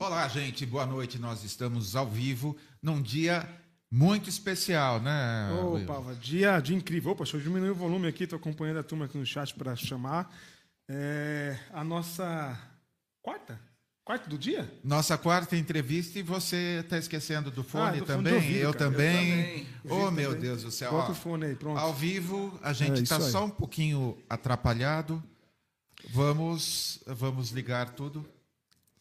Olá, gente, boa noite. Nós estamos ao vivo num dia muito especial, né? Opa, dia, dia incrível. Opa, deixa eu diminuir o volume aqui, estou acompanhando a turma aqui no chat para chamar. É, a nossa quarta? Quarta do dia? Nossa quarta entrevista e você está esquecendo do fone ah, também? Ouvido, eu, também. eu, também. Oh, meu também. Deus do céu. Bota o fone aí, pronto. Ao vivo, a gente está é só um pouquinho atrapalhado. Vamos, vamos ligar tudo.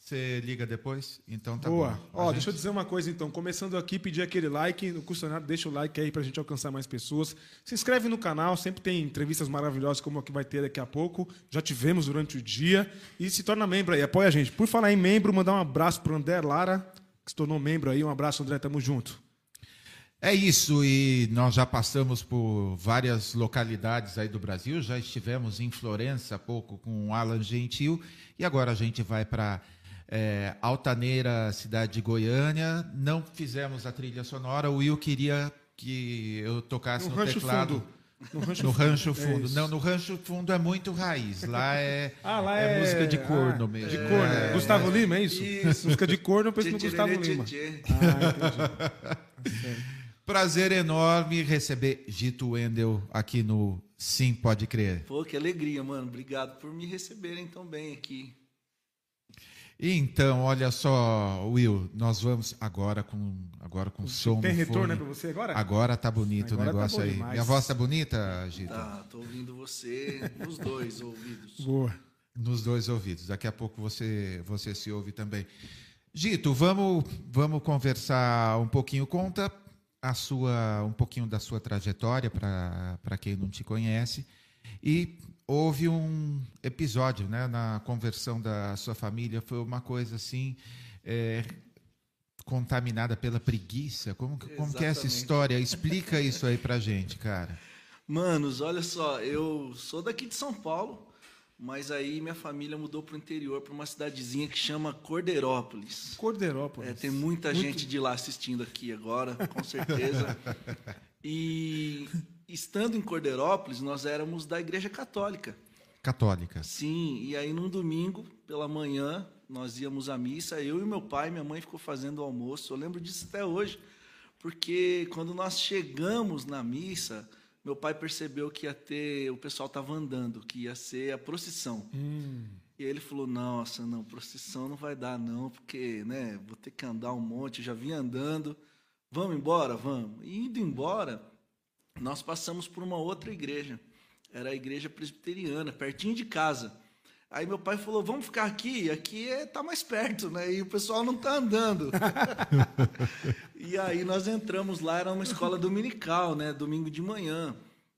Você liga depois? Então tá Boa. bom. Ó, gente... deixa eu dizer uma coisa então. Começando aqui, pedir aquele like. Custa nada, deixa o like aí pra gente alcançar mais pessoas. Se inscreve no canal, sempre tem entrevistas maravilhosas como a que vai ter daqui a pouco. Já tivemos durante o dia. E se torna membro aí, apoia a gente. Por falar em membro, mandar um abraço pro André Lara, que se tornou membro aí. Um abraço, André, tamo junto. É isso, e nós já passamos por várias localidades aí do Brasil, já estivemos em Florença há pouco com o Alan Gentil, e agora a gente vai para é, Altaneira, cidade de Goiânia. Não fizemos a trilha sonora. O Will queria que eu tocasse no, no teclado. Fundo. No rancho, no rancho fundo. É não, no rancho fundo é muito raiz. Lá é, ah, lá é, é música de corno ah, mesmo. De corno. É, Gustavo Lima, é isso? isso. Música de corno, eu penso no Gustavo Lima. Ah. Prazer enorme receber Gito Wendel aqui no Sim Pode Crer. Pô, que alegria, mano. Obrigado por me receberem tão bem aqui. Então, olha só, Will, nós vamos agora com agora com som. Tem retorno para você agora? Agora tá bonito agora o tá negócio tá aí. Demais. Minha voz tá bonita, Gita? Tá, tô ouvindo você nos dois ouvidos. Boa. Nos dois ouvidos. Daqui a pouco você você se ouve também. Gito, vamos vamos conversar um pouquinho. Conta a sua um pouquinho da sua trajetória para quem não te conhece e houve um episódio né, na conversão da sua família, foi uma coisa assim. É, contaminada pela preguiça? Como, como que é essa história? Explica isso aí pra gente, cara. Manos, olha só, eu sou daqui de São Paulo, mas aí minha família mudou para o interior, para uma cidadezinha que chama Cordeirópolis. Cordeirópolis. É, tem muita Muito... gente de lá assistindo aqui agora, com certeza. e estando em Cordeirópolis, nós éramos da Igreja Católica. Católica. Sim, e aí num domingo pela manhã nós íamos à missa, eu e meu pai, minha mãe ficou fazendo o almoço. Eu lembro disso até hoje, porque quando nós chegamos na missa, meu pai percebeu que ia ter, o pessoal estava andando, que ia ser a procissão. Hum. E ele falou: Nossa, não, procissão não vai dar, não, porque né, vou ter que andar um monte. Eu já vim andando, vamos embora? Vamos. E indo embora, nós passamos por uma outra igreja. Era a igreja presbiteriana, pertinho de casa. Aí meu pai falou: "Vamos ficar aqui, aqui está é, tá mais perto, né? E o pessoal não está andando". e aí nós entramos lá, era uma escola dominical, né? Domingo de manhã.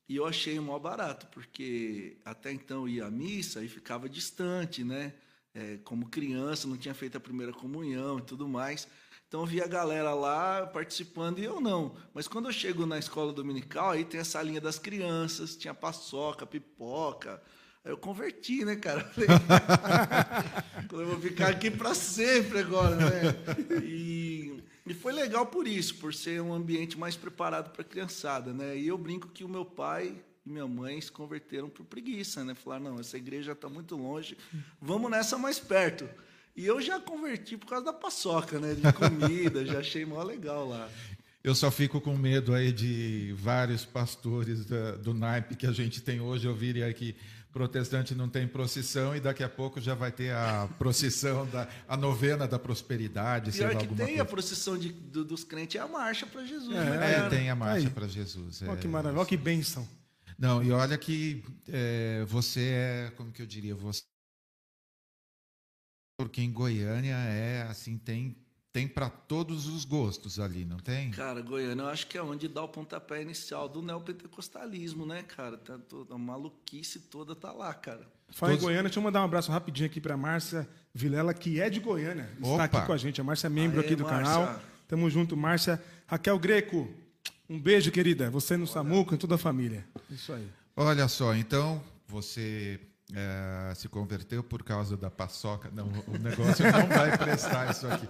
E eu achei o maior barato, porque até então ia à missa e ficava distante, né? É, como criança, não tinha feito a primeira comunhão e tudo mais. Então eu via a galera lá participando e eu não. Mas quando eu chego na escola dominical, aí tem a salinha das crianças, tinha paçoca, pipoca. Aí eu converti, né, cara? Eu vou ficar aqui para sempre agora, né? E, e foi legal por isso, por ser um ambiente mais preparado para a criançada, né? E eu brinco que o meu pai e minha mãe se converteram por preguiça, né? Falaram, não, essa igreja está muito longe, vamos nessa mais perto. E eu já converti por causa da paçoca, né? De comida, já achei mó legal lá. Eu só fico com medo aí de vários pastores da, do naipe que a gente tem hoje ouvirem aqui protestante não tem procissão e daqui a pouco já vai ter a procissão da a novena da prosperidade. Pior que tem coisa. a procissão de, do, dos crentes é a marcha para Jesus. É, né, é, tem a marcha para Jesus. Olha que maravilha, olha que bênção. Não, e olha que é, você é, como que eu diria, você porque em Goiânia é assim, tem tem para todos os gostos ali, não tem? Cara, Goiânia eu acho que é onde dá o pontapé inicial do neopentecostalismo, né, cara? Tá toda, a maluquice toda tá lá, cara. Fala Todos... em Goiânia, deixa eu mandar um abraço rapidinho aqui para Márcia Vilela, que é de Goiânia. Está aqui com a gente. A Márcia é membro Aê, aqui do Márcia. canal. Tamo junto, Márcia. Raquel Greco, um beijo, querida. Você no Olha. Samuca e toda a família. Isso aí. Olha só, então, você é, se converteu por causa da paçoca. Não, o negócio não vai prestar isso aqui.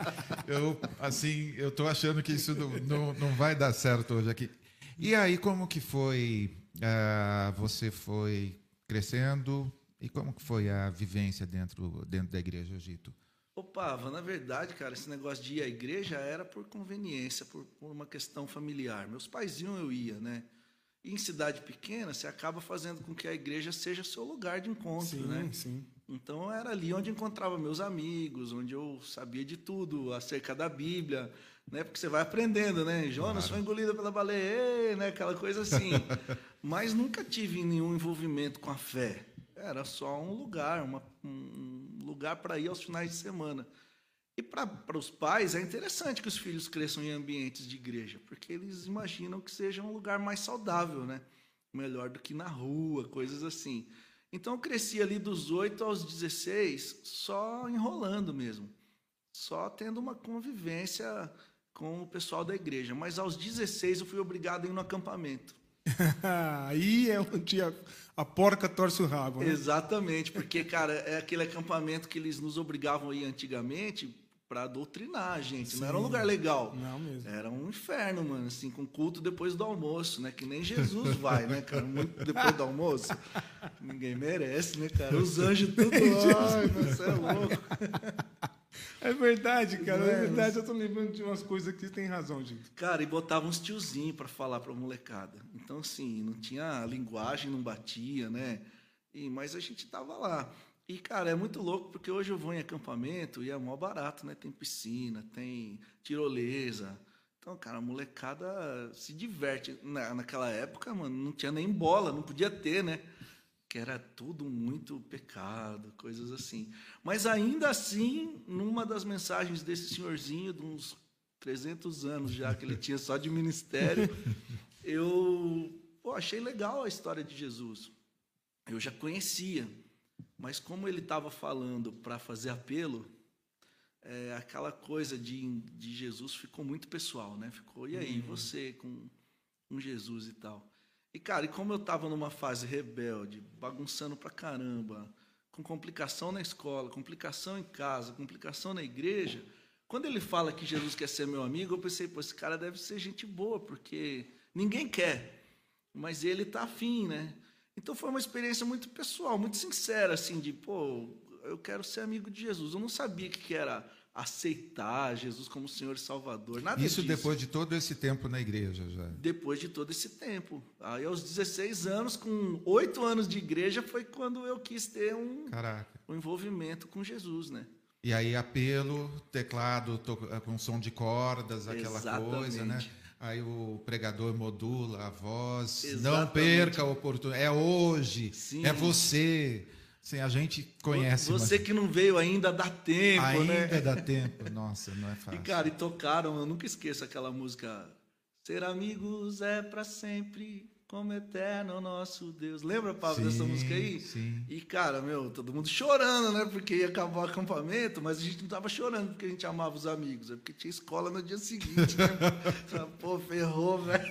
Eu, assim, eu estou achando que isso não, não, não, vai dar certo hoje aqui. E aí, como que foi? É, você foi crescendo e como que foi a vivência dentro, dentro da igreja Egito? Opa, na verdade, cara, esse negócio de ir à igreja era por conveniência, por, por uma questão familiar. Meus pais iam, eu ia, né? E em cidade pequena, você acaba fazendo com que a igreja seja seu lugar de encontro, Sim, né? sim. Então era ali onde encontrava meus amigos, onde eu sabia de tudo acerca da Bíblia, né? Porque você vai aprendendo, né? Jonas foi engolido pela baleia, né? Aquela coisa assim. Mas nunca tive nenhum envolvimento com a fé. Era só um lugar, uma, um lugar para ir aos finais de semana. E para os pais é interessante que os filhos cresçam em ambientes de igreja, porque eles imaginam que seja um lugar mais saudável, né? Melhor do que na rua, coisas assim. Então eu cresci ali dos 8 aos 16 só enrolando mesmo, só tendo uma convivência com o pessoal da igreja. Mas aos 16 eu fui obrigado a ir no acampamento. Aí é onde a, a porca torce o rabo. Né? Exatamente, porque, cara, é aquele acampamento que eles nos obrigavam a ir antigamente para doutrinar a gente. Não era um lugar legal. Não mesmo. Era um inferno, mano, assim, com culto depois do almoço, né? Que nem Jesus vai, né, cara? Muito depois do almoço. Ninguém merece, né, cara? Os anjos tudo. Ai, você é louco. É verdade, cara. É? É verdade. Eu tô lembrando de umas coisas que tem razão, gente. Cara, e botava uns tiozinhos para falar pra molecada. Então, assim, não tinha linguagem, não batia, né? E, mas a gente tava lá. E, cara, é muito louco, porque hoje eu vou em acampamento e é mó barato, né? Tem piscina, tem tirolesa. Então, cara, a molecada se diverte. Na, naquela época, mano, não tinha nem bola, não podia ter, né? Que era tudo muito pecado, coisas assim. Mas ainda assim, numa das mensagens desse senhorzinho, de uns 300 anos já, que ele tinha só de ministério, eu pô, achei legal a história de Jesus. Eu já conhecia, mas como ele estava falando para fazer apelo, é, aquela coisa de, de Jesus ficou muito pessoal, né? Ficou, e aí, você com, com Jesus e tal. E, cara, e como eu estava numa fase rebelde, bagunçando pra caramba, com complicação na escola, complicação em casa, complicação na igreja, quando ele fala que Jesus quer ser meu amigo, eu pensei, pô, esse cara deve ser gente boa, porque ninguém quer, mas ele tá afim, né? Então foi uma experiência muito pessoal, muito sincera, assim, de, pô, eu quero ser amigo de Jesus. Eu não sabia o que era aceitar Jesus como Senhor e Salvador, nada Isso disso. depois de todo esse tempo na igreja já. Depois de todo esse tempo. Aí, aos 16 anos, com 8 anos de igreja, foi quando eu quis ter um, Caraca. um envolvimento com Jesus, né? E aí apelo, teclado to- com som de cordas, aquela Exatamente. coisa, né? Aí o pregador modula a voz. Não Exatamente. perca a oportunidade. É hoje. Sim. É você. Sim, a gente conhece. Você mas que não veio ainda dá tempo, ainda né? dá tempo. Nossa, não é E, fácil. cara, e tocaram, eu nunca esqueço aquela música Ser amigos é pra sempre, como eterno nosso Deus. Lembra, Pablo, dessa música aí? sim. E, cara, meu, todo mundo chorando, né? Porque ia acabar o acampamento, mas a gente não tava chorando porque a gente amava os amigos, é porque tinha escola no dia seguinte, né? Pô, ferrou, velho.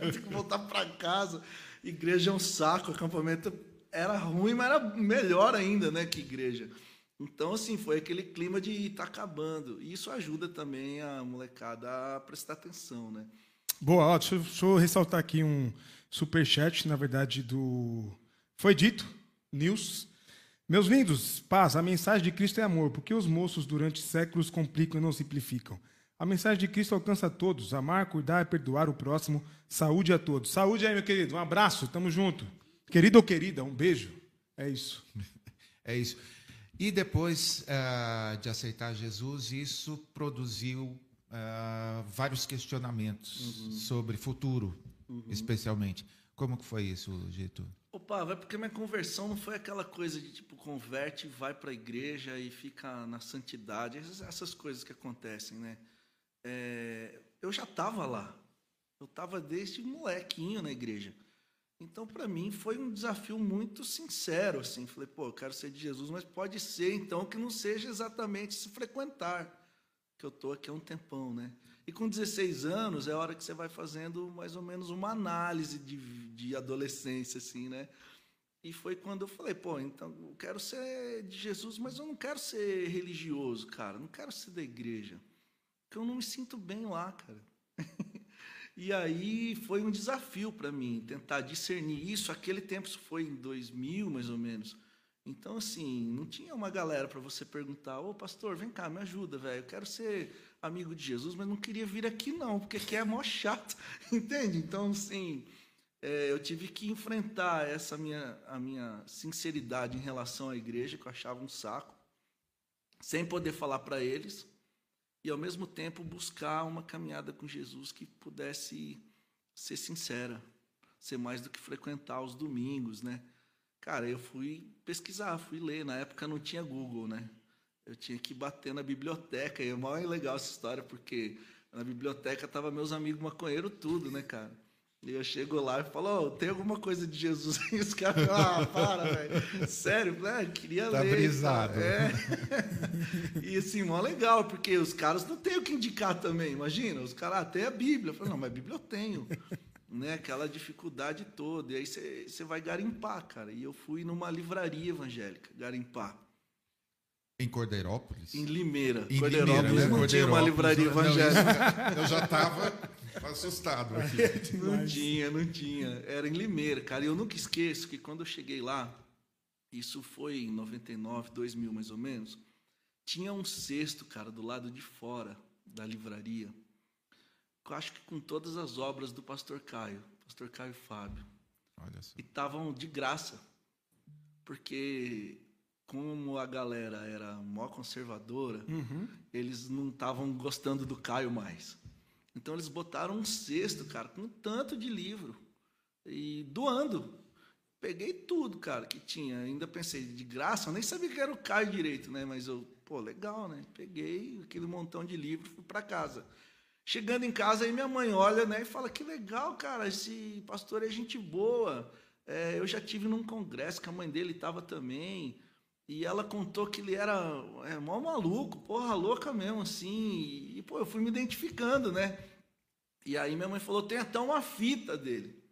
Tem que voltar pra casa. Igreja é um saco, acampamento era ruim, mas era melhor ainda, né, que igreja. Então, assim, foi aquele clima de tá acabando. E isso ajuda também a molecada a prestar atenção, né? Boa, ó, deixa, eu- deixa eu ressaltar aqui um superchat, na verdade, do. Foi dito, News. Meus lindos, paz, a mensagem de Cristo é amor, porque os moços durante séculos complicam e não simplificam. A mensagem de Cristo alcança a todos, amar, cuidar e perdoar o próximo. Saúde a todos. Saúde aí, meu querido. Um abraço, tamo junto. Querido ou querida, um beijo. É isso. É isso. E depois ah, de aceitar Jesus, isso produziu ah, vários questionamentos sobre futuro, especialmente. Como que foi isso, Gito? Opa, vai porque minha conversão não foi aquela coisa de tipo converte, vai para a igreja e fica na santidade, essas, essas coisas que acontecem, né? É, eu já estava lá, eu estava desde molequinho na igreja. Então, para mim, foi um desafio muito sincero, assim. Falei, pô, eu quero ser de Jesus, mas pode ser, então, que não seja exatamente se frequentar, que eu tô aqui há um tempão, né? E com 16 anos é a hora que você vai fazendo mais ou menos uma análise de, de adolescência, assim, né? E foi quando eu falei, pô, então eu quero ser de Jesus, mas eu não quero ser religioso, cara. Não quero ser da igreja. Porque eu não me sinto bem lá, cara. e aí foi um desafio para mim tentar discernir isso. Aquele tempo, isso foi em 2000, mais ou menos. Então, assim, não tinha uma galera para você perguntar: Ô pastor, vem cá, me ajuda, velho. Eu quero ser amigo de Jesus, mas não queria vir aqui, não, porque aqui é mó chato, entende? Então, assim, é, eu tive que enfrentar essa minha, a minha sinceridade em relação à igreja, que eu achava um saco, sem poder falar para eles, e ao mesmo tempo buscar uma caminhada com Jesus que pudesse ser sincera, ser mais do que frequentar os domingos, né? Cara, eu fui pesquisar, fui ler. Na época não tinha Google, né? Eu tinha que bater na biblioteca. E é mó legal essa história, porque na biblioteca tava meus amigos maconheiros tudo, né, cara? E eu chego lá e falo, oh, tem alguma coisa de Jesus? E os caras falam, ah, para, velho. Sério, né? queria tá ler. Brisado. É. e assim, mó legal, porque os caras não têm o que indicar também, imagina. Os caras, ah, tem a Bíblia. Eu falo, não, mas a Bíblia eu tenho né, aquela dificuldade toda. E aí você vai garimpar, cara. E eu fui numa livraria evangélica, garimpar. Em Cordeirópolis? Em Limeira. Em Cordeirópolis Limeira, né? não tinha uma livraria evangélica. eu já estava assustado aqui. Não tinha, não tinha. Era em Limeira, cara. E eu nunca esqueço que quando eu cheguei lá, isso foi em 99, 2000 mais ou menos, tinha um cesto, cara, do lado de fora da livraria eu acho que com todas as obras do pastor Caio, pastor Caio Fábio. E estavam de graça. Porque como a galera era mó conservadora, uhum. eles não estavam gostando do Caio mais. Então eles botaram um cesto, cara, com tanto de livro e doando. Peguei tudo, cara, que tinha. Ainda pensei de graça, eu nem sabia que era o Caio direito, né? Mas eu, pô, legal, né? Peguei aquele montão de livro, fui para casa. Chegando em casa, aí minha mãe olha né, e fala: Que legal, cara, esse pastor é gente boa. É, eu já tive num congresso que a mãe dele estava também. E ela contou que ele era é, mó maluco, porra louca mesmo, assim. E, pô, eu fui me identificando, né? E aí minha mãe falou: tem até uma fita dele.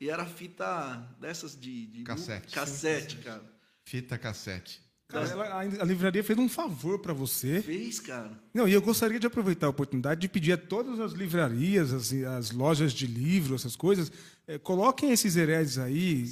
E era fita dessas de. de cassete. Cassete, cara. Fita cassete. Cara, ela, a, a, livraria fez um favor para você. Fez, cara. Não, e eu gostaria de aproveitar a oportunidade de pedir a todas as livrarias, as, as lojas de livro, essas coisas, é, coloquem esses heredes aí.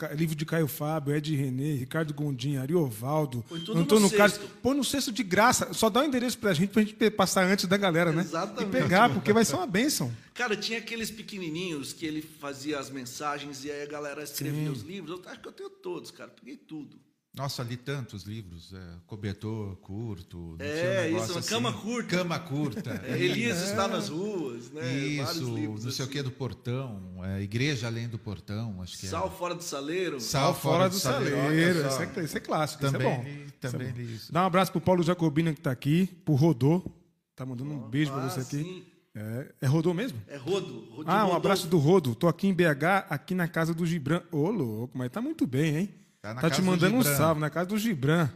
É, livro de Caio Fábio, Ed René, Ricardo Gondim, Ariovaldo, Antônio Carlos. Põe no cesto de graça. Só dá o um endereço pra gente, pra gente passar antes da galera, né? Exatamente. E pegar, porque vai ser uma bênção. Cara, tinha aqueles pequenininhos que ele fazia as mensagens e aí a galera escrevia Sim. os livros. Eu acho que eu tenho todos, cara. Peguei tudo. Nossa, li tantos livros, é, cobertor curto. É, um isso, assim, cama curta. Cama curta. É, Elias é. está nas ruas, né? Isso, livros, não sei assim. o que do portão, é, Igreja Além do Portão, acho que Sal fora do saleiro. Sal, fora, fora do, do, saleiro. saleiro. Esse, é, esse é clássico, também é bom. Li, também li isso. Dá um abraço pro Paulo Jacobina que está aqui, pro Rodô. Tá mandando um beijo para você aqui. Sim. É, é Rodô mesmo? É Rodo. Rodo ah, um Rodô. abraço do Rodo. Tô aqui em BH, aqui na casa do Gibran. Ô, louco, mas tá muito bem, hein? Tá, tá te mandando um salve na casa do Gibran.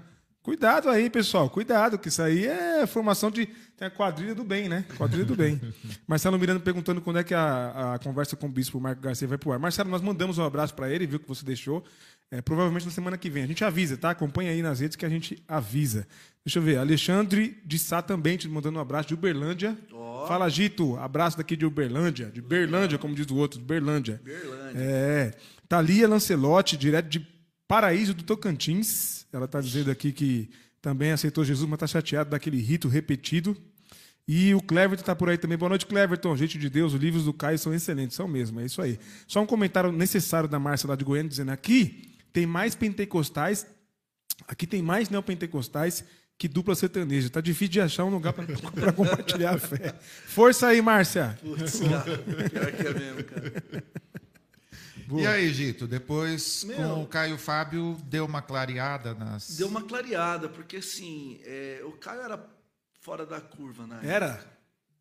Cuidado aí, pessoal. Cuidado, que isso aí é formação de. Tem a quadrilha do bem, né? Quadrilha do bem. Marcelo Miranda perguntando quando é que a, a conversa com o bispo Marco Garcia vai pro ar. Marcelo, nós mandamos um abraço para ele, viu que você deixou. É, provavelmente na semana que vem. A gente avisa, tá? Acompanha aí nas redes que a gente avisa. Deixa eu ver. Alexandre de Sá também te mandando um abraço de Uberlândia. Oh. Fala, Gito. Abraço daqui de Uberlândia. De Berlândia, como diz o outro. De Berlândia. Berlândia. É. Thalia Lancelotti, direto de Paraíso do Tocantins. Ela está dizendo aqui que também aceitou Jesus, mas está chateado daquele rito repetido. E o Cleverton está por aí também. Boa noite, Cleverton. Gente de Deus, os livros do Caio são excelentes, são mesmo, é isso aí. Só um comentário necessário da Márcia lá de Goiânia, dizendo aqui tem mais pentecostais, aqui tem mais neopentecostais que dupla sertaneja. Está difícil de achar um lugar para compartilhar a fé. Força aí, Márcia. Putz, cara. Pior que é mesmo, cara. Boa. E aí, Gito, depois Meu, com o Caio Fábio deu uma clareada nas. Deu uma clareada, porque assim, é, o Caio era fora da curva, né? Era?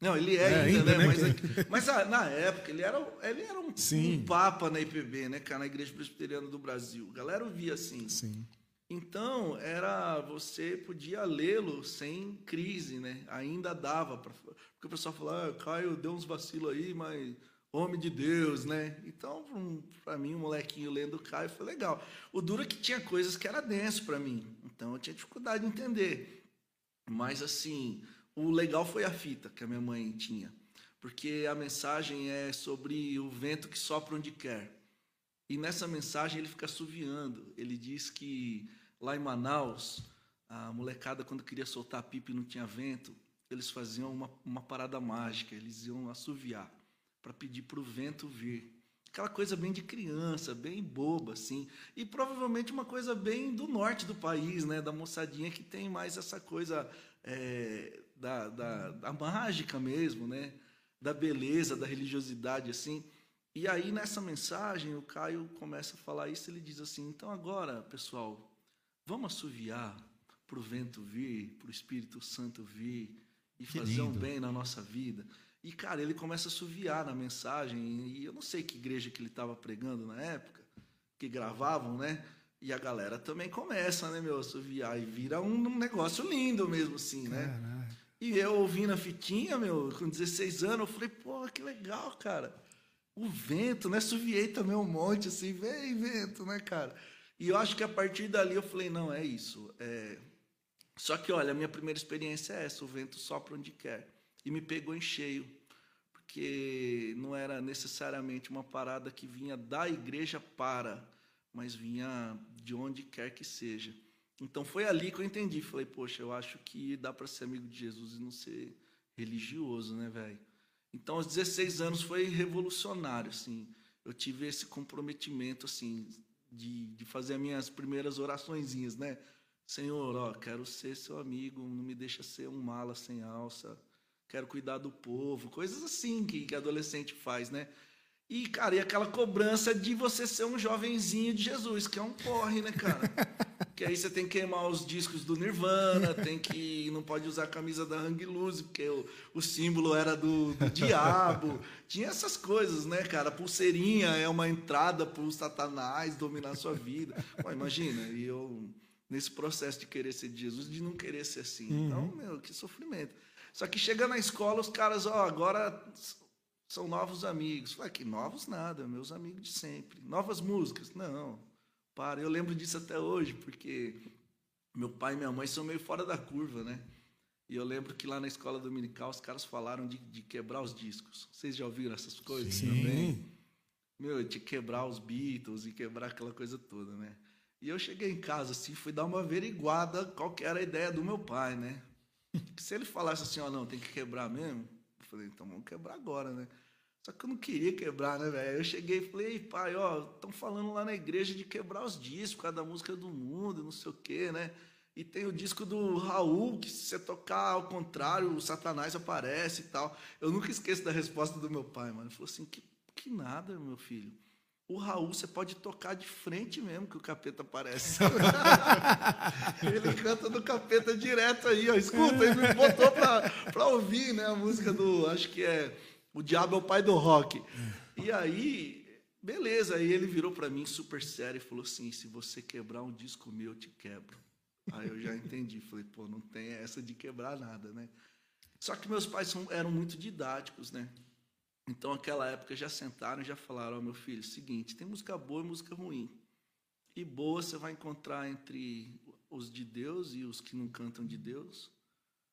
Não, ele é, é ainda, né? Mas, é mas ah, na época ele era, ele era um, um, papa na IPB, né, cara, na Igreja Presbiteriana do Brasil. A galera via assim. Sim. Então, era você podia lê-lo sem crise, né? Ainda dava. Pra, porque o pessoal falava, ah, Caio deu uns vacilos aí, mas homem de Deus, né? Então, para mim, um molequinho lendo Caio foi legal. O duro é que tinha coisas que era denso para mim, então eu tinha dificuldade de entender. Mas assim, o legal foi a fita que a minha mãe tinha, porque a mensagem é sobre o vento que sopra onde quer. E nessa mensagem ele fica assoviando. Ele diz que Lá em Manaus, a molecada, quando queria soltar pipa e não tinha vento, eles faziam uma, uma parada mágica, eles iam assoviar para pedir para o vento vir. Aquela coisa bem de criança, bem boba, assim. E provavelmente uma coisa bem do norte do país, né? Da moçadinha que tem mais essa coisa é, da, da, da mágica mesmo, né? Da beleza, da religiosidade, assim. E aí, nessa mensagem, o Caio começa a falar isso. Ele diz assim: então agora, pessoal, vamos assoviar para o vento vir, para o Espírito Santo vir e Que fazer um lindo. bem na nossa vida. E, cara, ele começa a assoviar na mensagem. E eu não sei que igreja que ele estava pregando na época, que gravavam, né? E a galera também começa, né, meu, a assoviar. E vira um negócio lindo mesmo, assim, né? Caraca. E eu ouvindo a fitinha, meu, com 16 anos, eu falei, pô, que legal, cara. O vento, né? Suviei também um monte, assim, vem vento, né, cara? E eu acho que a partir dali eu falei, não, é isso. É... Só que, olha, a minha primeira experiência é essa, o vento sopra onde quer. E me pegou em cheio, porque não era necessariamente uma parada que vinha da igreja para, mas vinha de onde quer que seja. Então foi ali que eu entendi. Falei, poxa, eu acho que dá para ser amigo de Jesus e não ser religioso, né, velho? Então, aos 16 anos foi revolucionário, assim. Eu tive esse comprometimento, assim, de, de fazer as minhas primeiras oraçõezinhas, né? Senhor, ó, quero ser seu amigo, não me deixa ser um mala sem alça, quero cuidar do povo, coisas assim que, que adolescente faz, né? E, cara, e aquela cobrança de você ser um jovenzinho de Jesus, que é um porre, né, cara? que aí você tem que queimar os discos do Nirvana, tem que não pode usar a camisa da Hang Loose, porque o, o símbolo era do, do diabo. Tinha essas coisas, né, cara? Pulseirinha é uma entrada para o Satanás dominar a sua vida. Pô, imagina, e eu nesse processo de querer ser de Jesus, de não querer ser assim. Então, meu, que sofrimento. Só que chega na escola, os caras, ó, agora são novos amigos. Falei, que novos nada, meus amigos de sempre. Novas músicas? Não. Para, eu lembro disso até hoje, porque meu pai e minha mãe são meio fora da curva, né? E eu lembro que lá na escola dominical os caras falaram de, de quebrar os discos. Vocês já ouviram essas coisas Sim. também? Meu, de quebrar os Beatles e quebrar aquela coisa toda, né? E eu cheguei em casa assim, fui dar uma averiguada qual que era a ideia do meu pai, né? Se ele falasse assim, ó, não, tem que quebrar mesmo, eu falei, então vamos quebrar agora, né? Só que eu não queria quebrar, né, velho? Eu cheguei e falei, Ei, pai, ó, estão falando lá na igreja de quebrar os discos, por causa da música do mundo, não sei o quê, né? E tem o disco do Raul, que se você tocar ao contrário, o Satanás aparece e tal. Eu nunca esqueço da resposta do meu pai, mano. Ele falou assim, que, que nada, meu filho. O Raul você pode tocar de frente mesmo que o capeta aparece. ele canta do capeta direto aí, ó. Escuta, ele me botou pra, pra ouvir, né? A música do. Acho que é. O Diabo é o pai do rock. E aí, beleza. Aí ele virou pra mim super sério e falou assim: se você quebrar um disco meu, eu te quebro. Aí eu já entendi. Falei, pô, não tem essa de quebrar nada, né? Só que meus pais são, eram muito didáticos, né? Então, naquela época, já sentaram e já falaram: Ó, meu filho, seguinte, tem música boa e música ruim. E boa você vai encontrar entre os de Deus e os que não cantam de Deus,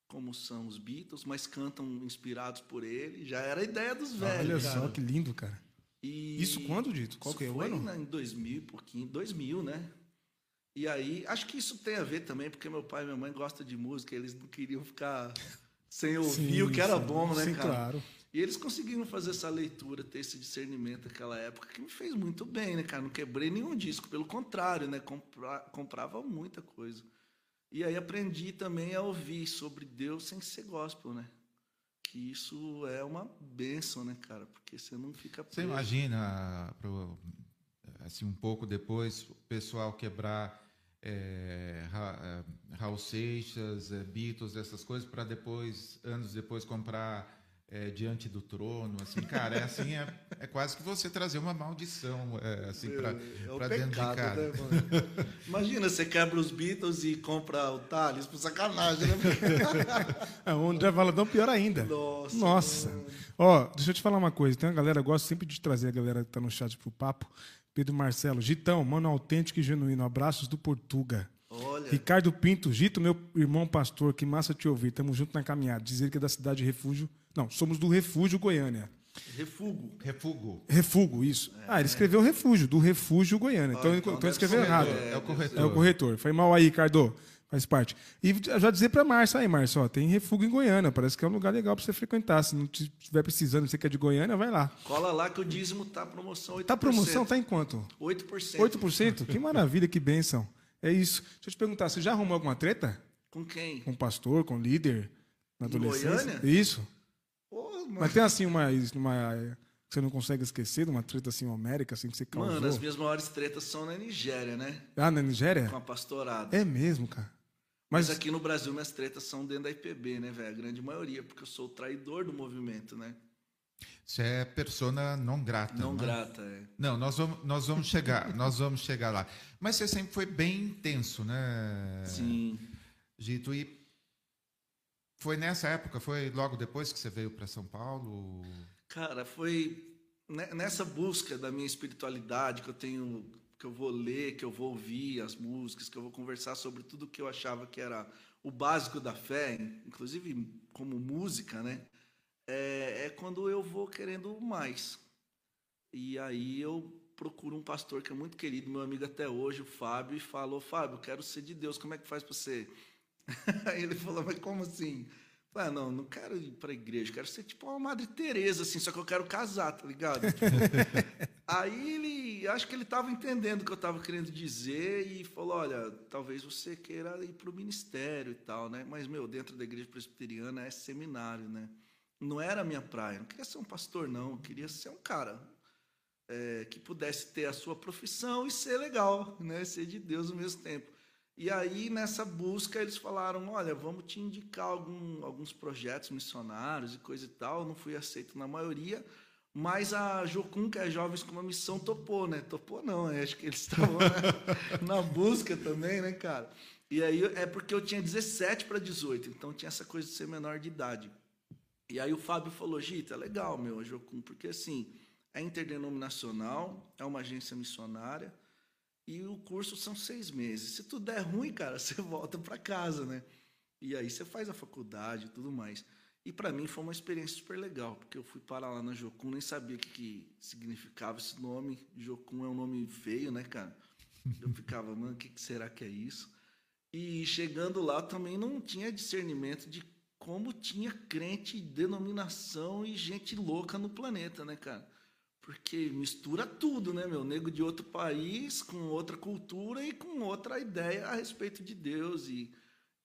como são os Beatles, mas cantam inspirados por ele. Já era a ideia dos velhos. Olha cara. só que lindo, cara. E Isso quando, Dito? Qual que é o foi ano? em 2000 e pouquinho, 2000, né? E aí, acho que isso tem a ver também, porque meu pai e minha mãe gostam de música, eles não queriam ficar sem ouvir Sim, o que era sim. bom, né, Sim, cara? claro. E eles conseguiram fazer essa leitura, ter esse discernimento naquela época, que me fez muito bem, né, cara? Não quebrei nenhum disco, pelo contrário, né? Compra- comprava muita coisa. E aí aprendi também a ouvir sobre Deus sem ser gospel, né? Que isso é uma benção, né, cara? Porque você não fica Você preso. imagina, pro- assim, um pouco depois, o pessoal quebrar é, Ra- é, Raul Seixas, é, Beatles, essas coisas, para depois, anos depois, comprar é, Diante do Trono. Assim, cara, é assim, é, é quase que você trazer uma maldição é, assim, para É o dentro de pecado, casa. né, mano? Imagina, você quebra os Beatles e compra o Thales por sacanagem, né? É, o André Valadão, pior ainda. Nossa, Nossa. Ó, deixa eu te falar uma coisa. Tem uma galera, eu gosto sempre de trazer a galera que tá no chat pro papo. Pedro Marcelo, Gitão, mano autêntico e genuíno. Abraços do Portuga. Olha, Ricardo Pinto, Gito, meu irmão pastor, que massa te ouvir. Tamo junto na caminhada. Dizer que é da cidade de Refúgio. Não, somos do Refúgio Goiânia. Refugo. Refugo. Refugo, isso. Ah, ele escreveu refúgio, do refúgio Goiânia. Então, Ah, então, então ele escreveu errado. corretor. É o corretor. É o corretor. Foi mal aí, Ricardo. Faz parte. E já dizer pra Márcia aí, Márcia, ó, tem refúgio em Goiânia. Parece que é um lugar legal pra você frequentar. Se não estiver precisando, você que é de Goiânia, vai lá. Cola lá que o dízimo tá promoção 8%. Tá promoção? Tá em quanto? 8%. 8%? Que maravilha, que bênção. É isso. Deixa eu te perguntar, você já arrumou alguma treta? Com quem? Com pastor, com líder? Na Em adolescência? Goiânia? Isso. Pô. Mas tem assim uma, uma você não consegue esquecer, uma treta assim homérica, assim, que você causou? Mano, as minhas maiores tretas são na Nigéria, né? Ah, na Nigéria? Com a pastorada. É mesmo, cara. Mas Mas, aqui no Brasil minhas tretas são dentro da IPB, né, velho? A grande maioria, porque eu sou o traidor do movimento, né? Você é persona não grata. Não né? grata, é. Não, nós vamos, nós vamos chegar, nós vamos chegar lá. Mas você sempre foi bem intenso, né? Sim. Gito, e foi nessa época, foi logo depois que você veio para São Paulo? Cara, foi ne- nessa busca da minha espiritualidade que eu tenho, que eu vou ler, que eu vou ouvir as músicas, que eu vou conversar sobre tudo que eu achava que era o básico da fé, inclusive como música, né? É, é quando eu vou querendo mais. E aí eu procuro um pastor que é muito querido, meu amigo até hoje, o Fábio, e falou: Fábio, eu quero ser de Deus, como é que faz para você? Aí ele falou: Mas como assim? Ah, não, não quero ir pra igreja, quero ser tipo uma Madre Teresa, assim, só que eu quero casar, tá ligado? Aí ele, acho que ele estava entendendo o que eu estava querendo dizer e falou, olha, talvez você queira ir pro ministério e tal, né? Mas, meu, dentro da igreja presbiteriana é seminário, né? Não era a minha praia, não queria ser um pastor, não, eu queria ser um cara é, que pudesse ter a sua profissão e ser legal, né? Ser de Deus ao mesmo tempo. E aí, nessa busca, eles falaram: olha, vamos te indicar algum, alguns projetos missionários e coisa e tal. Eu não fui aceito na maioria, mas a Jocum, que é Jovens com uma Missão, topou, né? Topou não, eu acho que eles estavam na, na busca também, né, cara? E aí é porque eu tinha 17 para 18, então tinha essa coisa de ser menor de idade. E aí o Fábio falou: Gita, é legal, meu, a Jocum, porque assim, é interdenominacional, é uma agência missionária. E o curso são seis meses. Se tudo der ruim, cara, você volta para casa, né? E aí você faz a faculdade e tudo mais. E para mim foi uma experiência super legal, porque eu fui parar lá na Jocum, nem sabia o que, que significava esse nome. Jocum é um nome feio, né, cara? Eu ficava, mano, o que, que será que é isso? E chegando lá também não tinha discernimento de como tinha crente, denominação e gente louca no planeta, né, cara? Porque mistura tudo, né, meu? Nego de outro país, com outra cultura e com outra ideia a respeito de Deus. E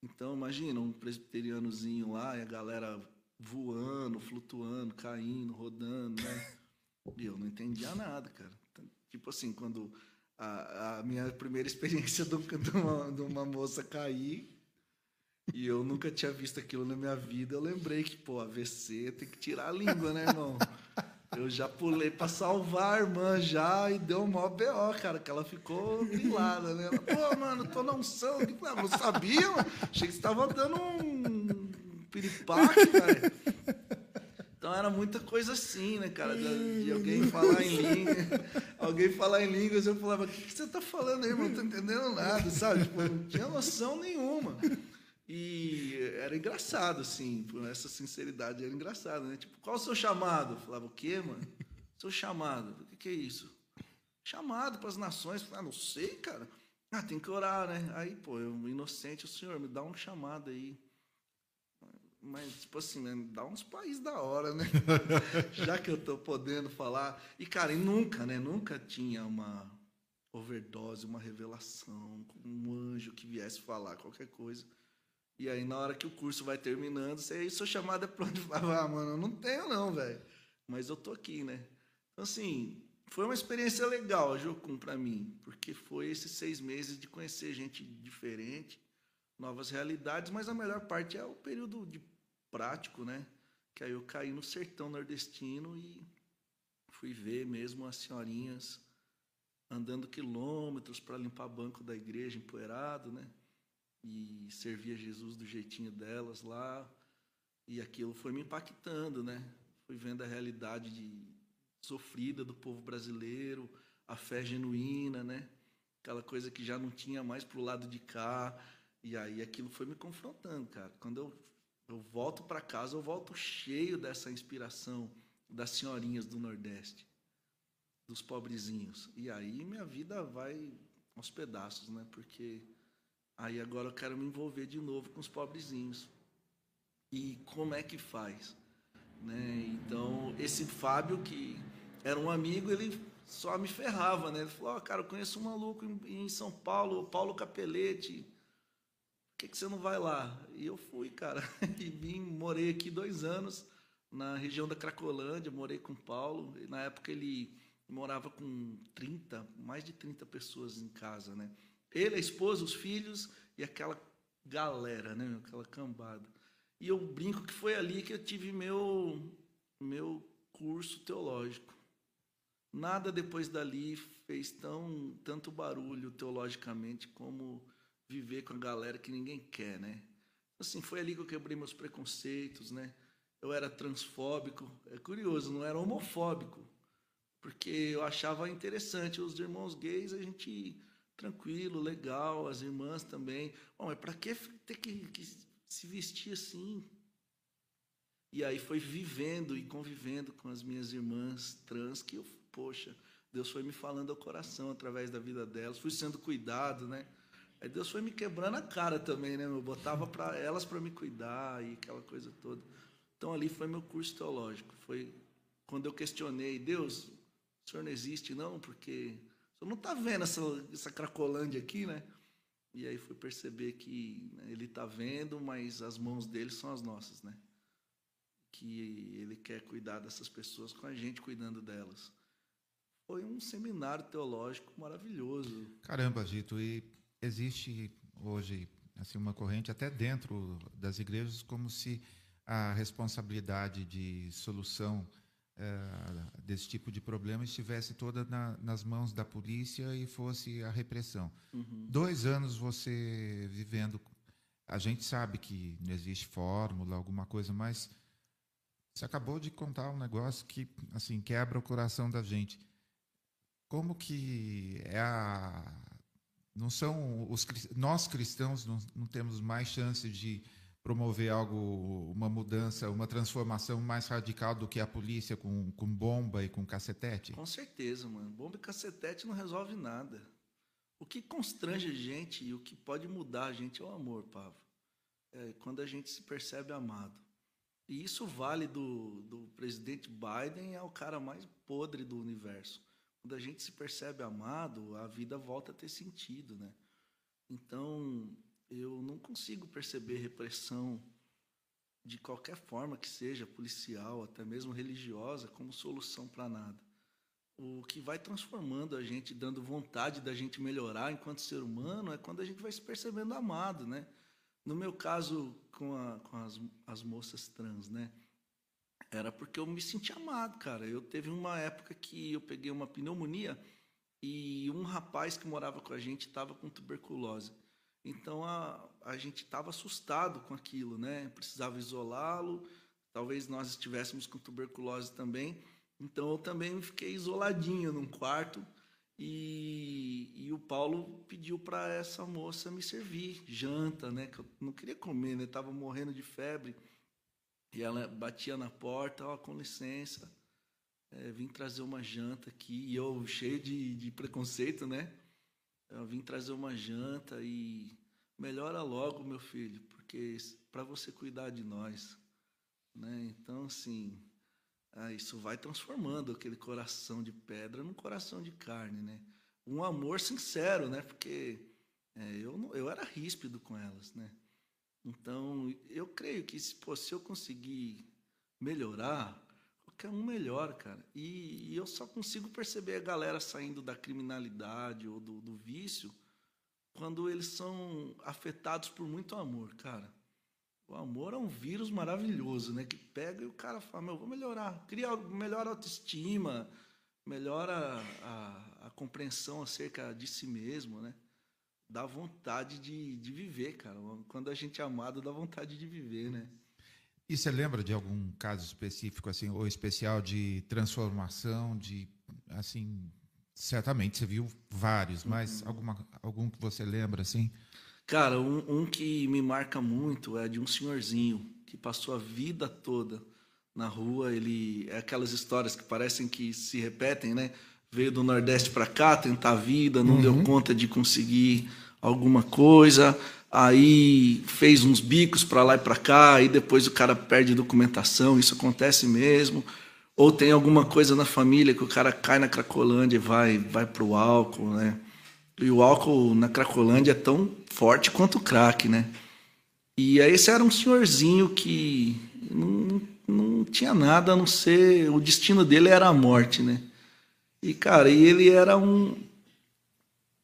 Então, imagina, um presbiterianozinho lá e a galera voando, flutuando, caindo, rodando, né? E eu não entendia nada, cara. Tipo assim, quando a, a minha primeira experiência de uma, de uma moça cair e eu nunca tinha visto aquilo na minha vida, eu lembrei que, pô, AVC tem que tirar a língua, né, irmão? Eu já pulei pra salvar a irmã já e deu um maior B.O., cara, que ela ficou grilada, né? Ela, pô, mano, tô na unção. Eu não sabia, mano. Achei que você tava dando um piripaque, velho. Então era muita coisa assim, né, cara? De, de alguém falar em língua, alguém falar em línguas, eu falava, o que, que você tá falando aí, irmão? Não tô entendendo nada, sabe? Tipo, não tinha noção nenhuma. E era engraçado, assim, por essa sinceridade, era engraçado, né? Tipo, qual o seu chamado? Eu falava, o quê, mano? Seu chamado. O que, é isso? Chamado para as nações. Ah, não sei, cara. Ah, tem que orar, né? Aí, pô, eu, inocente, o senhor, me dá um chamado aí. Mas, tipo assim, né? dá uns países da hora, né? Já que eu tô podendo falar. E, cara, e nunca, né? Nunca tinha uma overdose, uma revelação, um anjo que viesse falar qualquer coisa. E aí, na hora que o curso vai terminando, você aí, sua chamada é pronto. Eu falava, ah, mano, eu não tenho não, velho. Mas eu tô aqui, né? Então, assim, foi uma experiência legal a Jocum para mim, porque foi esses seis meses de conhecer gente diferente, novas realidades, mas a melhor parte é o período de prático, né? Que aí eu caí no sertão nordestino e fui ver mesmo as senhorinhas andando quilômetros para limpar banco da igreja empoeirado, né? E servia Jesus do jeitinho delas lá. E aquilo foi me impactando, né? Fui vendo a realidade de, sofrida do povo brasileiro, a fé genuína, né? Aquela coisa que já não tinha mais pro lado de cá. E aí aquilo foi me confrontando, cara. Quando eu, eu volto para casa, eu volto cheio dessa inspiração das senhorinhas do Nordeste, dos pobrezinhos. E aí minha vida vai aos pedaços, né? Porque aí agora eu quero me envolver de novo com os pobrezinhos. E como é que faz? Né? Então, esse Fábio, que era um amigo, ele só me ferrava, né? Ele falou, oh, cara, eu conheço um maluco em, São Paulo, Paulo Capelete, por que, que você não vai lá? E eu fui, cara, e vim, morei aqui dois anos, na região da Cracolândia, morei com o Paulo, na época ele morava com 30, mais de 30 pessoas em casa, né? Ele, a esposa, os filhos e aquela galera, né? Aquela cambada. E eu brinco que foi ali que eu tive meu, meu curso teológico. Nada depois dali fez tão, tanto barulho teologicamente como viver com a galera que ninguém quer, né? Assim, foi ali que eu quebrei meus preconceitos, né? Eu era transfóbico, é curioso, não era homofóbico, porque eu achava interessante os irmãos gays, a gente tranquilo, legal, as irmãs também. Bom, mas para que ter que, que se vestir assim. E aí foi vivendo e convivendo com as minhas irmãs trans que eu, poxa, Deus foi me falando ao coração através da vida delas, fui sendo cuidado, né? Aí Deus foi me quebrando a cara também, né? Eu botava para elas para me cuidar e aquela coisa toda. Então ali foi meu curso teológico. Foi quando eu questionei, Deus, o senhor não existe não, porque senhor não está vendo essa, essa cracolândia aqui, né? E aí fui perceber que né, ele está vendo, mas as mãos dele são as nossas, né? Que ele quer cuidar dessas pessoas com a gente cuidando delas. Foi um seminário teológico maravilhoso. Caramba, Gito, e existe hoje assim uma corrente até dentro das igrejas como se a responsabilidade de solução é, desse tipo de problema estivesse toda na, nas mãos da polícia e fosse a repressão. Uhum. Dois anos você vivendo, a gente sabe que não existe fórmula, alguma coisa, mas você acabou de contar um negócio que assim quebra o coração da gente. Como que é a não são os nós cristãos não, não temos mais chance de promover algo, uma mudança, uma transformação mais radical do que a polícia com, com bomba e com cacetete? Com certeza, mano. Bomba e cacetete não resolve nada. O que constrange a gente e o que pode mudar a gente é o amor, Pavo. É quando a gente se percebe amado. E isso vale do, do presidente Biden é o cara mais podre do universo. Quando a gente se percebe amado, a vida volta a ter sentido, né? Então, eu não consigo perceber repressão de qualquer forma que seja, policial, até mesmo religiosa, como solução para nada. O que vai transformando a gente, dando vontade da gente melhorar enquanto ser humano, é quando a gente vai se percebendo amado, né? No meu caso, com, a, com as, as moças trans, né? Era porque eu me senti amado, cara. Eu teve uma época que eu peguei uma pneumonia e um rapaz que morava com a gente estava com tuberculose. Então a, a gente estava assustado com aquilo, né? Precisava isolá-lo. Talvez nós estivéssemos com tuberculose também. Então eu também fiquei isoladinho num quarto e, e o Paulo pediu para essa moça me servir janta, né? Que eu não queria comer, né? Tava morrendo de febre. E ela batia na porta, ó, oh, com licença, é, vim trazer uma janta aqui. E eu cheio de, de preconceito, né? Eu vim trazer uma janta e melhora logo, meu filho, porque para você cuidar de nós, né? Então, assim, ah, isso vai transformando aquele coração de pedra num coração de carne, né? Um amor sincero, né? Porque é, eu, não, eu era ríspido com elas, né? Então, eu creio que se, pô, se eu conseguir melhorar, qualquer um melhor, cara. E, e, eu só consigo perceber a galera saindo da criminalidade ou do, do vício quando eles são afetados por muito amor, cara. O amor é um vírus maravilhoso, né? Que pega e o cara fala, meu, vou melhorar. Cria melhor autoestima, melhora a, a, compreensão acerca de si mesmo, né? Dá vontade de, de viver, cara. Quando a gente é amado, dá vontade de viver, né? E você lembra de algum caso específico, assim, ou especial de transformação, de, assim, certamente você viu vários, mas uhum. alguma, algum que você lembra, assim? Cara, um, um, que me marca muito é de um senhorzinho que passou a vida toda na rua. Ele é aquelas histórias que parecem que se repetem, né? Veio do Nordeste para cá tentar a vida, não uhum. deu conta de conseguir alguma coisa, aí fez uns bicos para lá e para cá, aí depois o cara perde documentação, isso acontece mesmo. Ou tem alguma coisa na família que o cara cai na Cracolândia e vai, vai para o álcool, né? E o álcool na Cracolândia é tão forte quanto o crack, né? E aí esse era um senhorzinho que não, não tinha nada a não ser. O destino dele era a morte, né? E, cara, e ele era um,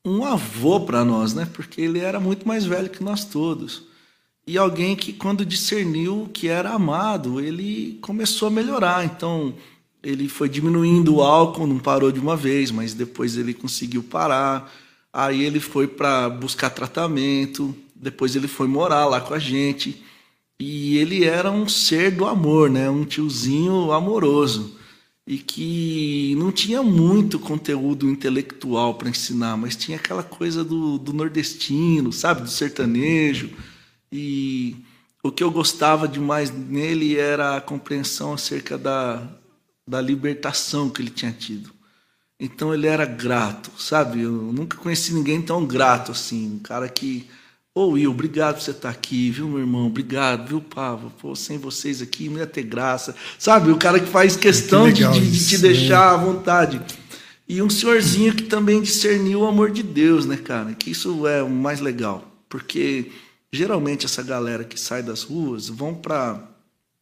um avô para nós, né? Porque ele era muito mais velho que nós todos. E alguém que, quando discerniu que era amado, ele começou a melhorar. Então, ele foi diminuindo o álcool, não parou de uma vez, mas depois ele conseguiu parar. Aí ele foi para buscar tratamento, depois ele foi morar lá com a gente. E ele era um ser do amor, né? Um tiozinho amoroso e que não tinha muito conteúdo intelectual para ensinar, mas tinha aquela coisa do, do nordestino, sabe, do sertanejo. E o que eu gostava demais nele era a compreensão acerca da, da libertação que ele tinha tido. Então ele era grato, sabe? Eu nunca conheci ninguém tão grato assim, um cara que Ô, Will, obrigado por você estar aqui, viu, meu irmão? Obrigado, viu, Pavo? Pô, sem vocês aqui não ia ter graça. Sabe, o cara que faz questão que de, de, te deixar à vontade. E um senhorzinho que também discerniu o amor de Deus, né, cara? Que isso é o mais legal. Porque geralmente essa galera que sai das ruas vão para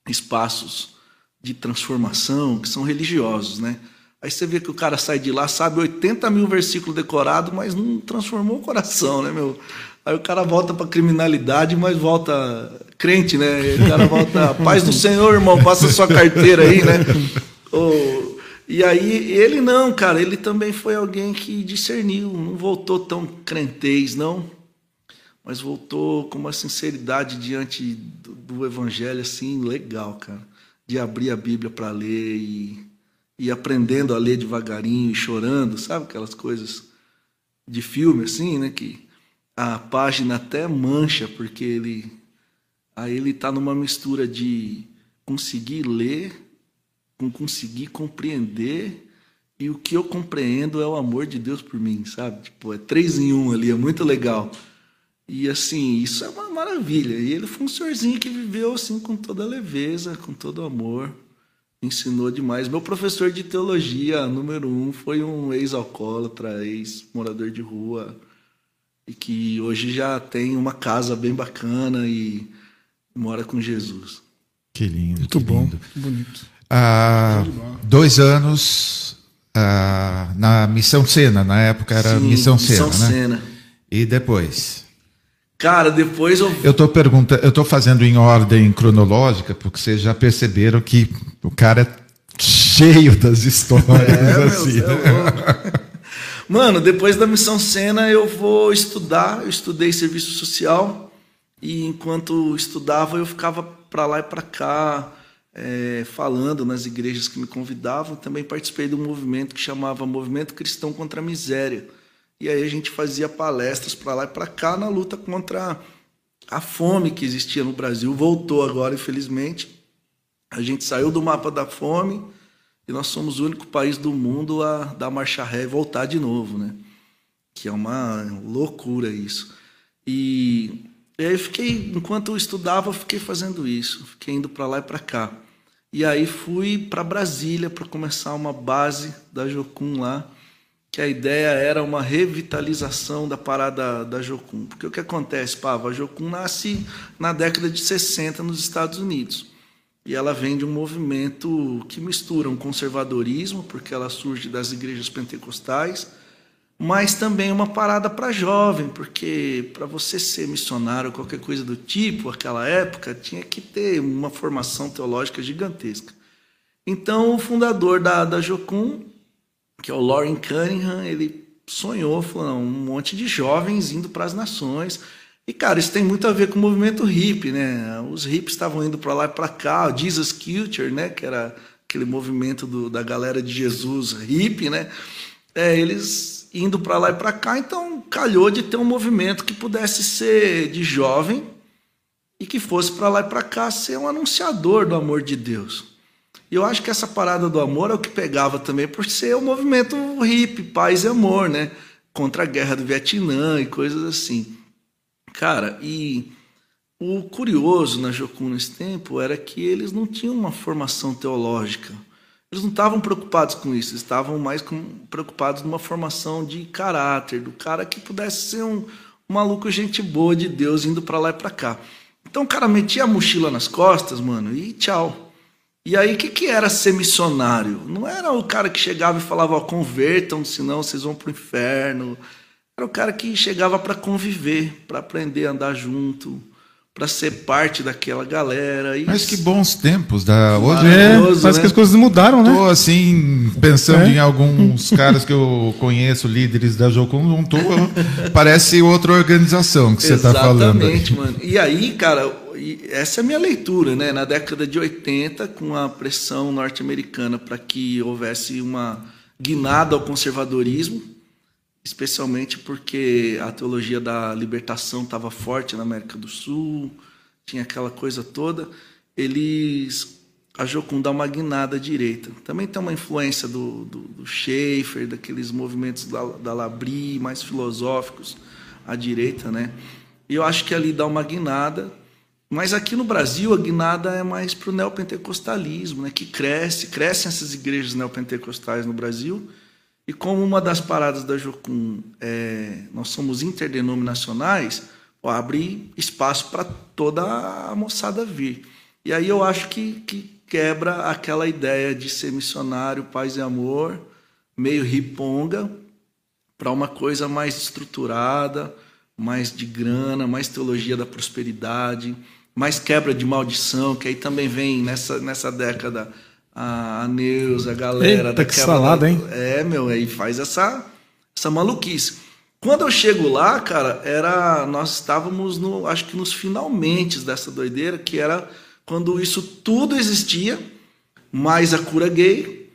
espaços de transformação que são religiosos, né? Aí você vê que o cara sai de lá, sabe 80 mil versículos decorados, mas não transformou o coração, né, meu? Aí o cara volta para criminalidade, mas volta crente, né? O cara volta, paz do Senhor, irmão, passa sua carteira aí, né? Oh, e aí ele não, cara, ele também foi alguém que discerniu, não voltou tão crentez, não, mas voltou com uma sinceridade diante do, do evangelho, assim, legal, cara, de abrir a Bíblia para ler e, e aprendendo a ler devagarinho e chorando, sabe aquelas coisas de filme, assim, né? Que a página até mancha, porque ele aí ele está numa mistura de conseguir ler com conseguir compreender e o que eu compreendo é o amor de Deus por mim, sabe? Tipo, é três em um ali, é muito legal. E assim, isso é uma maravilha. E ele foi um senhorzinho que viveu assim com toda leveza, com todo amor. Ensinou demais. Meu professor de teologia, número um, foi um ex-alcoólatra, ex-morador de rua e que hoje já tem uma casa bem bacana e mora com Jesus. Que lindo. Muito que bom, lindo. bonito. Ah, dois anos ah, na Missão Sena, na época era Sim, Missão Sena, Missão né? Sena. E depois? Cara, depois eu. Eu estou perguntando, eu tô fazendo em ordem cronológica, porque vocês já perceberam que o cara é cheio das histórias, é, assim. Meu, né? Mano, depois da missão Sena eu vou estudar. Eu estudei serviço social e enquanto estudava eu ficava para lá e para cá é, falando nas igrejas que me convidavam. Também participei de um movimento que chamava Movimento Cristão contra a Miséria. E aí a gente fazia palestras para lá e para cá na luta contra a fome que existia no Brasil. Voltou agora, infelizmente. A gente saiu do mapa da fome e nós somos o único país do mundo a dar marcha ré e voltar de novo, né? Que é uma loucura isso. E, e aí eu fiquei, enquanto eu estudava, eu fiquei fazendo isso, fiquei indo para lá e para cá. E aí fui para Brasília para começar uma base da Jocum lá, que a ideia era uma revitalização da parada da Jocum. Porque o que acontece, Pava? A Jocum nasce na década de 60 nos Estados Unidos. E ela vem de um movimento que mistura um conservadorismo, porque ela surge das igrejas pentecostais, mas também uma parada para jovem, porque para você ser missionário qualquer coisa do tipo, naquela época, tinha que ter uma formação teológica gigantesca. Então, o fundador da, da Jocum, que é o Lauren Cunningham, ele sonhou, falou, um monte de jovens indo para as nações, e, cara, isso tem muito a ver com o movimento hippie, né? Os hippies estavam indo para lá e para cá, o Jesus Culture, né? Que era aquele movimento do, da galera de Jesus hippie, né? É, eles indo para lá e para cá, então calhou de ter um movimento que pudesse ser de jovem e que fosse para lá e para cá ser um anunciador do amor de Deus. E eu acho que essa parada do amor é o que pegava também por ser o movimento hippie, paz e amor, né? Contra a guerra do Vietnã e coisas assim. Cara, e o curioso na Jocum nesse tempo era que eles não tinham uma formação teológica. Eles não estavam preocupados com isso, eles estavam mais com, preocupados numa formação de caráter, do cara que pudesse ser um, maluco gente boa de Deus indo para lá e para cá. Então o cara metia a mochila nas costas, mano, e tchau. E aí, o que, que era ser missionário? Não era o cara que chegava e falava, ó, convertam, senão vocês vão pro inferno. Era o cara que chegava para conviver, para aprender a andar junto, para ser parte daquela galera. E... Mas que bons tempos da hoje. É, parece né? que as coisas mudaram, né? Tô assim pensando é. em alguns caras que eu conheço, líderes da Jocum, não tô, parece outra organização que você está falando. Exatamente, mano. E aí, cara, essa é a minha leitura, né? Na década de 80, com a pressão norte-americana para que houvesse uma guinada ao conservadorismo, especialmente porque a teologia da libertação estava forte na América do Sul, tinha aquela coisa toda, eles a Jocum dá uma guinada direita. Também tem uma influência do, do, do Schaefer, daqueles movimentos da, da Labrie, mais filosóficos à direita, né? E eu acho que ali dá uma guinada, mas aqui no Brasil a guinada é mais para o neopentecostalismo, né? que cresce, crescem essas igrejas neopentecostais no Brasil, e como uma das paradas da Jocum, é, nós somos interdenominacionais, ó, abre espaço para toda a moçada vir. E aí eu acho que, que quebra aquela ideia de ser missionário, paz e amor, meio riponga, para uma coisa mais estruturada, mais de grana, mais teologia da prosperidade, mais quebra de maldição, que aí também vem nessa, nessa década a Neuza, a galera Eita, que salada, hein? É, meu, aí faz essa, essa maluquice. Quando eu chego lá, cara, era nós estávamos no, acho que nos finalmente dessa doideira, que era quando isso tudo existia, mais a cura gay,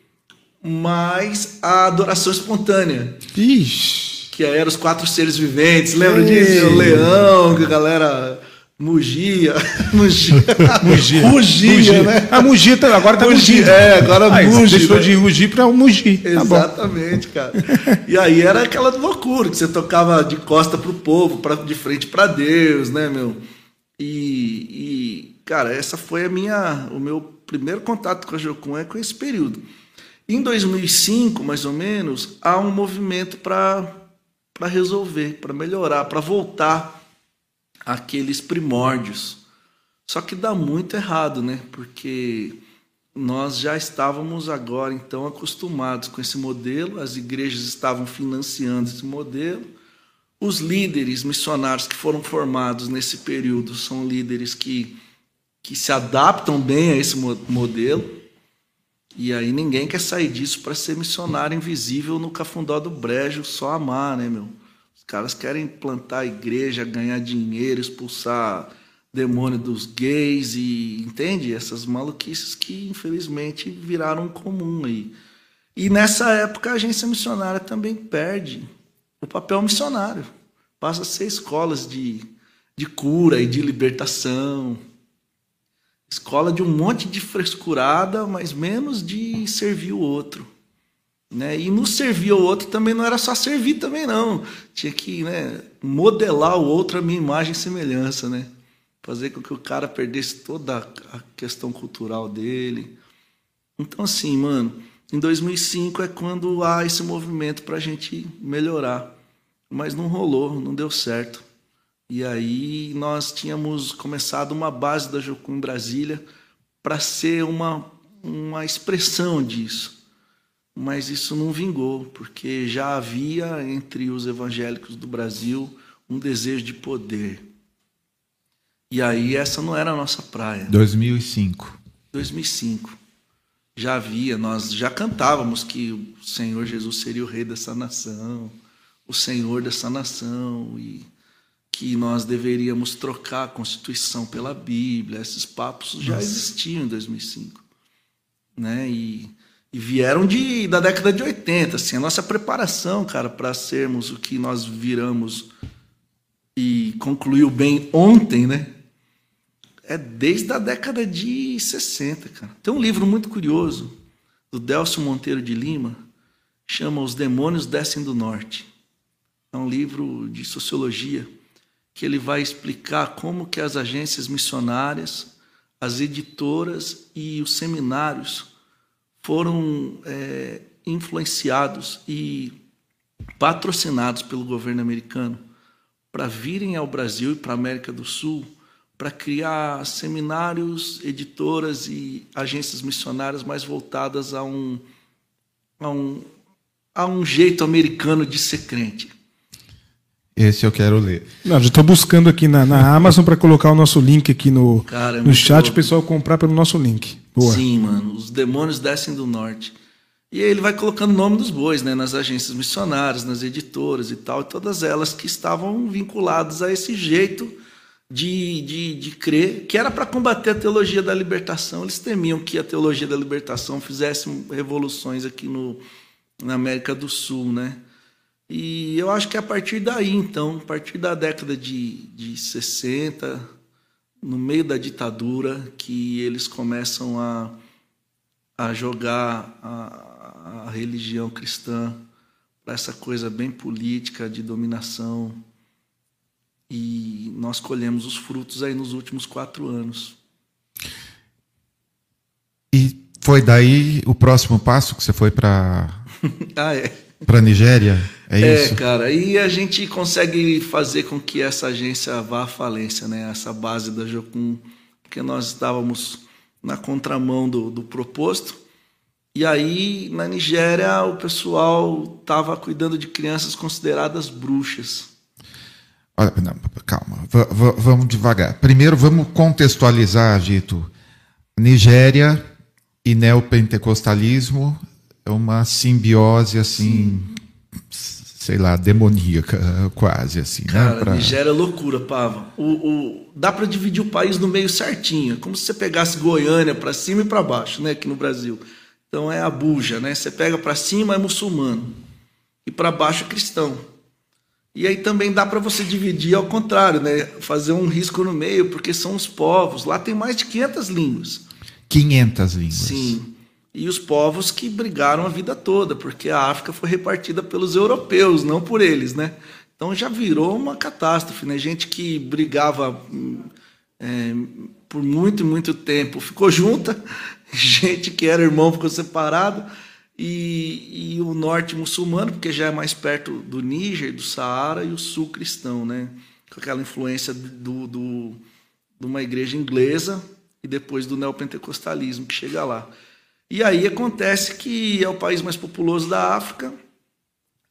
mais a adoração espontânea. Ixi. Que era os quatro seres viventes, lembra disso? O leão, que a galera Mugia. Mugia. Mugia. Mugia, né? A Mugia tá, agora tá Mugia. É, agora ah, Mugia. Deixou né? de rugir para o Mugi. Tá Exatamente, tá cara. E aí era aquela loucura que você tocava de costa pro povo, pra, de frente para Deus, né, meu? E, e, cara, essa foi a minha, o meu primeiro contato com a Jocum é com esse período. Em 2005, mais ou menos, há um movimento para resolver, para melhorar, para voltar aqueles primórdios. Só que dá muito errado, né? Porque nós já estávamos agora então acostumados com esse modelo, as igrejas estavam financiando esse modelo. Os líderes missionários que foram formados nesse período são líderes que, que se adaptam bem a esse modelo. E aí ninguém quer sair disso para ser missionário invisível no cafundó do brejo, só amar, né, meu? Caras querem plantar a igreja, ganhar dinheiro, expulsar demônio dos gays e entende essas maluquices que infelizmente viraram comum aí. E nessa época a agência missionária também perde o papel missionário. Passa a ser escolas de, de cura e de libertação. Escola de um monte de frescurada, mas menos de servir o outro. Né? E no servir ao outro também não era só servir também não. Tinha que né, modelar o outro a minha imagem e semelhança, né? Fazer com que o cara perdesse toda a questão cultural dele. Então assim, mano, em 2005 é quando há esse movimento para a gente melhorar. Mas não rolou, não deu certo. E aí nós tínhamos começado uma base da Jocum em Brasília para ser uma, uma expressão disso mas isso não vingou, porque já havia entre os evangélicos do Brasil um desejo de poder. E aí essa não era a nossa praia. 2005. 2005. Já havia, nós já cantávamos que o Senhor Jesus seria o rei dessa nação, o Senhor dessa nação e que nós deveríamos trocar a Constituição pela Bíblia. Esses papos já existiam em 2005, né? E e vieram de, da década de 80. Assim, a nossa preparação, cara, para sermos o que nós viramos e concluiu bem ontem, né? é desde a década de 60, cara. Tem um livro muito curioso do Delcio Monteiro de Lima, chama Os Demônios Descem do Norte. É um livro de sociologia que ele vai explicar como que as agências missionárias, as editoras e os seminários foram é, influenciados e patrocinados pelo governo americano para virem ao Brasil e para a América do Sul para criar seminários, editoras e agências missionárias mais voltadas a um, a um, a um jeito americano de ser crente. Esse eu quero ler. Não, já estou buscando aqui na, na Amazon para colocar o nosso link aqui no, Cara, é no chat, o pessoal comprar pelo nosso link. Boa. Sim, mano. Os demônios descem do norte. E aí ele vai colocando o nome dos bois, né, nas agências missionárias, nas editoras e tal, e todas elas que estavam vinculadas a esse jeito de, de, de crer, que era para combater a teologia da libertação. Eles temiam que a teologia da libertação fizesse revoluções aqui no, na América do Sul, né? E eu acho que é a partir daí, então, a partir da década de, de 60, no meio da ditadura, que eles começam a, a jogar a, a religião cristã para essa coisa bem política de dominação. E nós colhemos os frutos aí nos últimos quatro anos. E foi daí o próximo passo que você foi para ah, é. para Nigéria? É, é isso? cara. E a gente consegue fazer com que essa agência vá à falência, né? Essa base da Jocum, porque nós estávamos na contramão do, do proposto e aí, na Nigéria, o pessoal estava cuidando de crianças consideradas bruxas. Olha, não, calma, v vamos devagar. Primeiro, vamos contextualizar, Gito. Nigéria e neopentecostalismo é uma simbiose assim, Sim. Sei lá, demoníaca, quase assim. Né, Cara, né? Pra... Nigéria é loucura, Pava. O, o, dá para dividir o país no meio certinho, como se você pegasse Goiânia para cima e para baixo, né, aqui no Brasil. Então é a buja, né? Você pega para cima é muçulmano e para baixo é cristão. E aí também dá para você dividir ao contrário, né? Fazer um risco no meio, porque são os povos. Lá tem mais de 500 línguas. 500 línguas. Sim. E os povos que brigaram a vida toda, porque a África foi repartida pelos europeus, não por eles, né? Então já virou uma catástrofe, né? Gente que brigava é, por muito muito tempo ficou junta, gente que era irmão ficou separado, e, e, o norte muçulmano, porque já é mais perto do Níger, do Saara, e o sul cristão, né? com aquela influência do, do, de uma igreja inglesa e depois do neopentecostalismo que chega lá. E aí acontece que é o país mais populoso da África,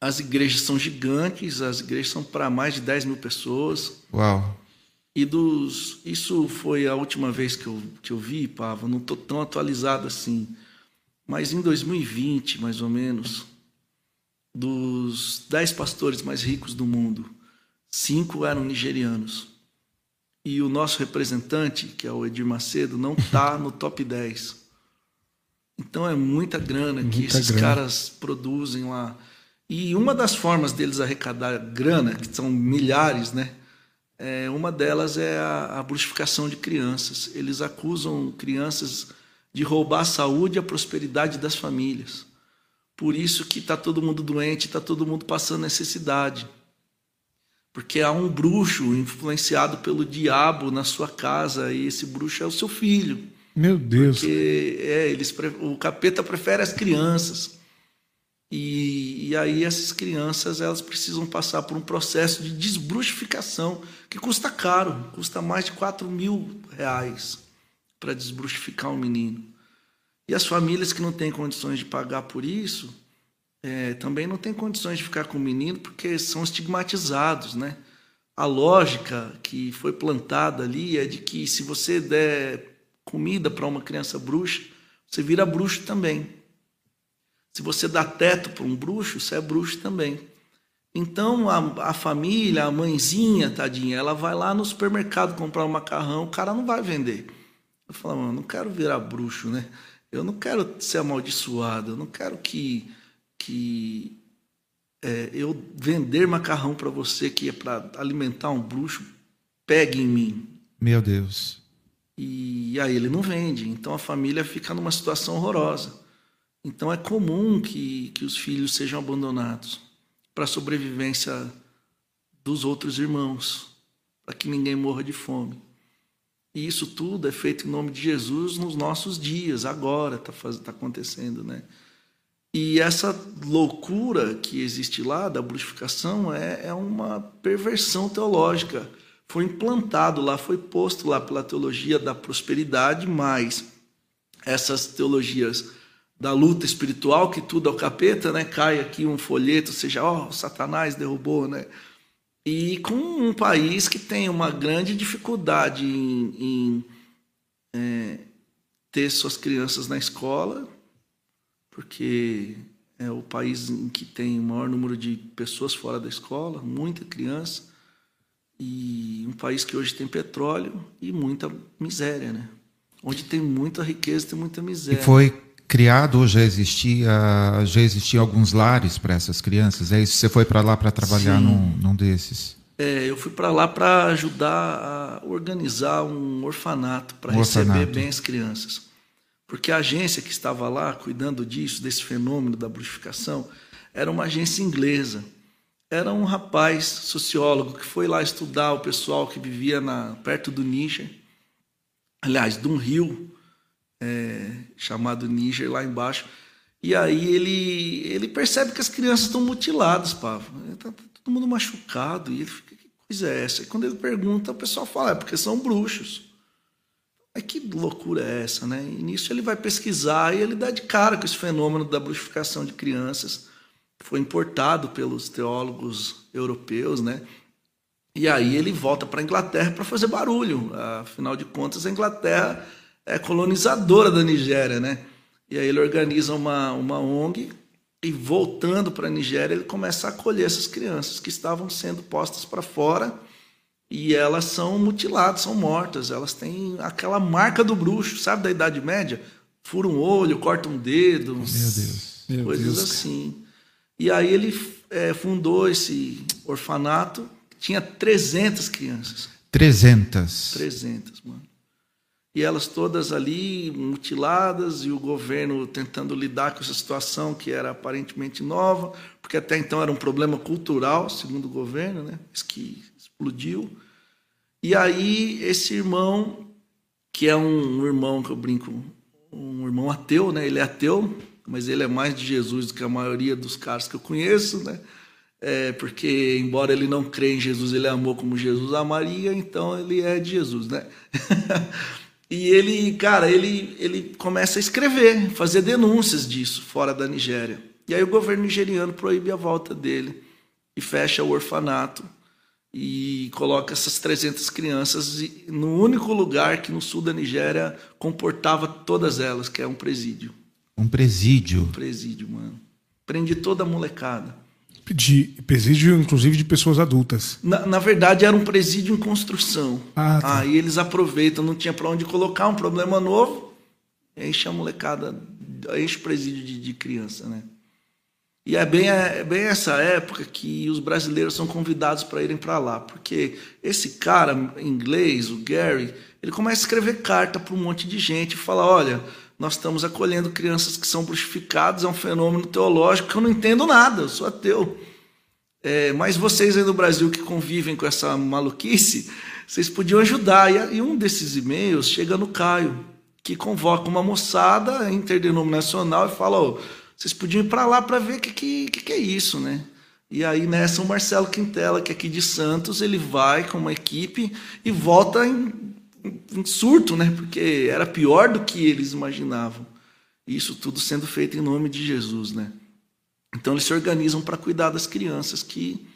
as igrejas são gigantes, as igrejas são para mais de 10 mil pessoas. Uau! E dos. Isso foi a última vez que eu, que eu vi, Pava, não estou tão atualizado assim. Mas em 2020, mais ou menos, dos dez pastores mais ricos do mundo, cinco eram nigerianos. E o nosso representante, que é o Edir Macedo, não está no top 10. Então é muita grana muita que esses grana. caras produzem lá. E uma das formas deles arrecadar grana, que são milhares, né? É, uma delas é a, a bruxificação de crianças. Eles acusam crianças de roubar a saúde e a prosperidade das famílias. Por isso que está todo mundo doente, está todo mundo passando necessidade. Porque há um bruxo influenciado pelo diabo na sua casa e esse bruxo é o seu filho. Meu Deus. Porque é, eles, o capeta prefere as crianças. E, e, aí essas crianças elas precisam passar por um processo de desbruxificação que custa caro, custa mais de 4 mil reais para desbruxificar um menino. E as famílias que não têm condições de pagar por isso é, também não têm condições de ficar com o menino porque são estigmatizados, né? A lógica que foi plantada ali é de que se você der comida para uma criança bruxa, você vira bruxo também. Se você dá teto para um bruxo, você é bruxo também. Então a, a, família, a mãezinha, tadinha, ela vai lá no supermercado comprar um macarrão, o cara não vai vender. Eu falo, mano, não quero virar bruxo, né? Eu não quero ser amaldiçoado, eu não quero que, que é, eu vender macarrão para você que é para alimentar um bruxo, pegue em mim. Meu Deus. E aí ele não vende. Então a família fica numa situação horrorosa. Então é comum que, que os filhos sejam abandonados para a sobrevivência dos outros irmãos, para que ninguém morra de fome. E isso tudo é feito em nome de Jesus nos nossos dias, agora está tá acontecendo, né? E essa loucura que existe lá da bruxificação é, é uma perversão teológica. Foi implantado lá, foi posto lá pela teologia da prosperidade, mas essas teologias da luta espiritual, que tudo é o capeta, né? Cai aqui um folheto, seja, ó, oh, Satanás derrubou, né? E com um país que tem uma grande dificuldade em, em é, ter suas crianças na escola, porque é o país em que tem o maior número de pessoas fora da escola, muita criança, e um país que hoje tem petróleo e muita miséria, né? Onde tem muita riqueza, tem muita miséria. E foi criado ou já existia já existia alguns lares para essas crianças? É isso? Você foi para lá para trabalhar num, num, desses? É, eu fui para lá para ajudar a organizar um orfanato para um receber orfanato. bem as crianças. Porque a agência que estava lá cuidando disso, desse fenômeno da bruxificação, era uma agência inglesa. Era um rapaz sociólogo que foi lá estudar o pessoal que vivia na, perto do Níger, aliás, de um rio é, chamado Níger, lá embaixo. E aí ele, ele percebe que as crianças estão mutiladas, Pavo. Está todo mundo machucado. E ele fica, que coisa é essa? E quando ele pergunta, o pessoal fala, é porque são bruxos. Mas que loucura é essa, né? E nisso ele vai pesquisar e ele dá de cara com esse fenômeno da bruxificação de crianças, foi importado pelos teólogos europeus, né? E aí ele volta para a Inglaterra para fazer barulho. Afinal de contas, a Inglaterra é colonizadora da Nigéria, né? E aí ele organiza uma, uma ONG e voltando para a Nigéria, ele começa a acolher essas crianças que estavam sendo postas para fora e elas são mutiladas, são mortas. Elas têm aquela marca do bruxo, sabe, da Idade Média? Fura um olho, corta um dedo. Meu Deus. Meu coisas Deus. assim. E aí ele é, fundou esse orfanato, tinha 300 crianças. 300? 300, mano. E elas todas ali mutiladas e o governo tentando lidar com essa situação que era aparentemente nova, porque até então era um problema cultural, segundo o governo, né? Isso que explodiu. E aí esse irmão, que é um irmão que eu brinco, um irmão ateu, né? Ele é ateu, mas ele é mais de Jesus do que a maioria dos caras que eu conheço, né? É, porque embora ele não crê em Jesus, ele amou como Jesus amaria, então ele é de Jesus, né? e ele, cara, ele, ele começa a escrever, fazer denúncias disso fora da Nigéria. E aí o governo nigeriano proíbe a volta dele e fecha o orfanato e coloca essas 300 crianças no único lugar que no sul da Nigéria comportava todas elas, que é um presídio. Um presídio? Um presídio, mano. Prende toda a molecada. De presídio, inclusive, de pessoas adultas. Na, na verdade, era um presídio em construção. Ah, tá. Aí eles aproveitam, não tinha para onde colocar, um problema novo, enche a molecada, enche o presídio de, de criança, né? E é bem, é bem essa época que os brasileiros são convidados para irem para lá, porque esse cara inglês, o Gary, ele começa a escrever carta para um monte de gente e fala: olha, nós estamos acolhendo crianças que são bruxificadas, é um fenômeno teológico que eu não entendo nada, eu sou ateu. É, mas vocês aí do Brasil que convivem com essa maluquice, vocês podiam ajudar. E um desses e-mails chega no Caio, que convoca uma moçada interdenominacional e fala: oh, vocês podiam ir para lá para ver o que, que, que, é isso, né? E aí nessa o Marcelo Quintela, que é aqui de Santos, ele vai com uma equipe e volta em, em surto, né? Porque era pior do que eles imaginavam. Isso tudo sendo feito em nome de Jesus, né? Então eles se organizam para cuidar das crianças que,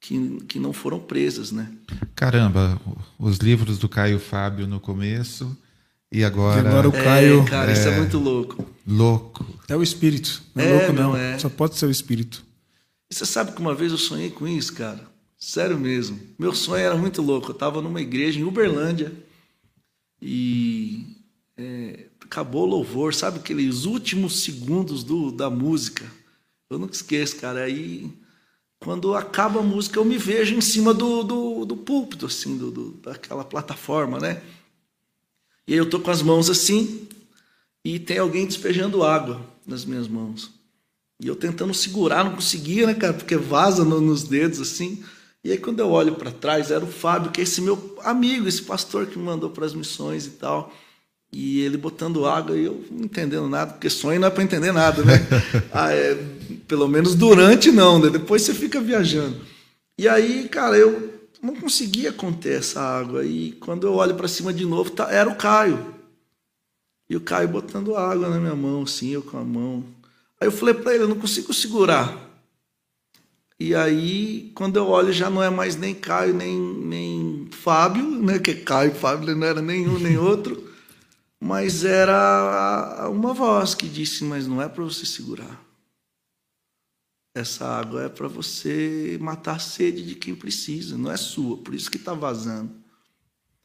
que, que não foram presas, né? Caramba, os livros do Caio Fábio no começo e agora. E agora o Caio. É, cara, é... isso é muito louco. Louco. É o espírito. Não é, é louco, não. É. Só pode ser o espírito. E você sabe que uma vez eu sonhei com isso, cara? Sério mesmo. Meu sonho era muito louco. Eu estava numa igreja em Uberlândia e é, acabou o louvor, sabe aqueles últimos segundos do, da música? Eu nunca esqueço, cara. Aí, quando acaba a música, eu me vejo em cima do, do, do púlpito, assim, do, do, daquela plataforma, né? E aí eu tô com as mãos assim e tem alguém despejando água nas minhas mãos. E eu tentando segurar, não conseguia, né, cara? Porque vaza no, nos dedos assim. E aí quando eu olho para trás, era o Fábio, que é esse meu amigo, esse pastor que me mandou para as missões e tal. E ele botando água e eu não entendendo nada, porque sonho não é para entender nada, né? ah, é, pelo menos durante não, né? Depois você fica viajando. E aí, cara, eu não conseguia conter essa água. E quando eu olho para cima de novo, tá, era o Caio. E o Caio botando água na minha mão, assim, eu com a mão. Aí eu falei para ele, eu não consigo segurar. E aí, quando eu olho, já não é mais nem Caio, nem, nem Fábio, né? Que Caio e Fábio não era nenhum nem outro. Mas era uma voz que disse, mas não é para você segurar. Essa água é para você matar a sede de quem precisa, não é sua, por isso que está vazando.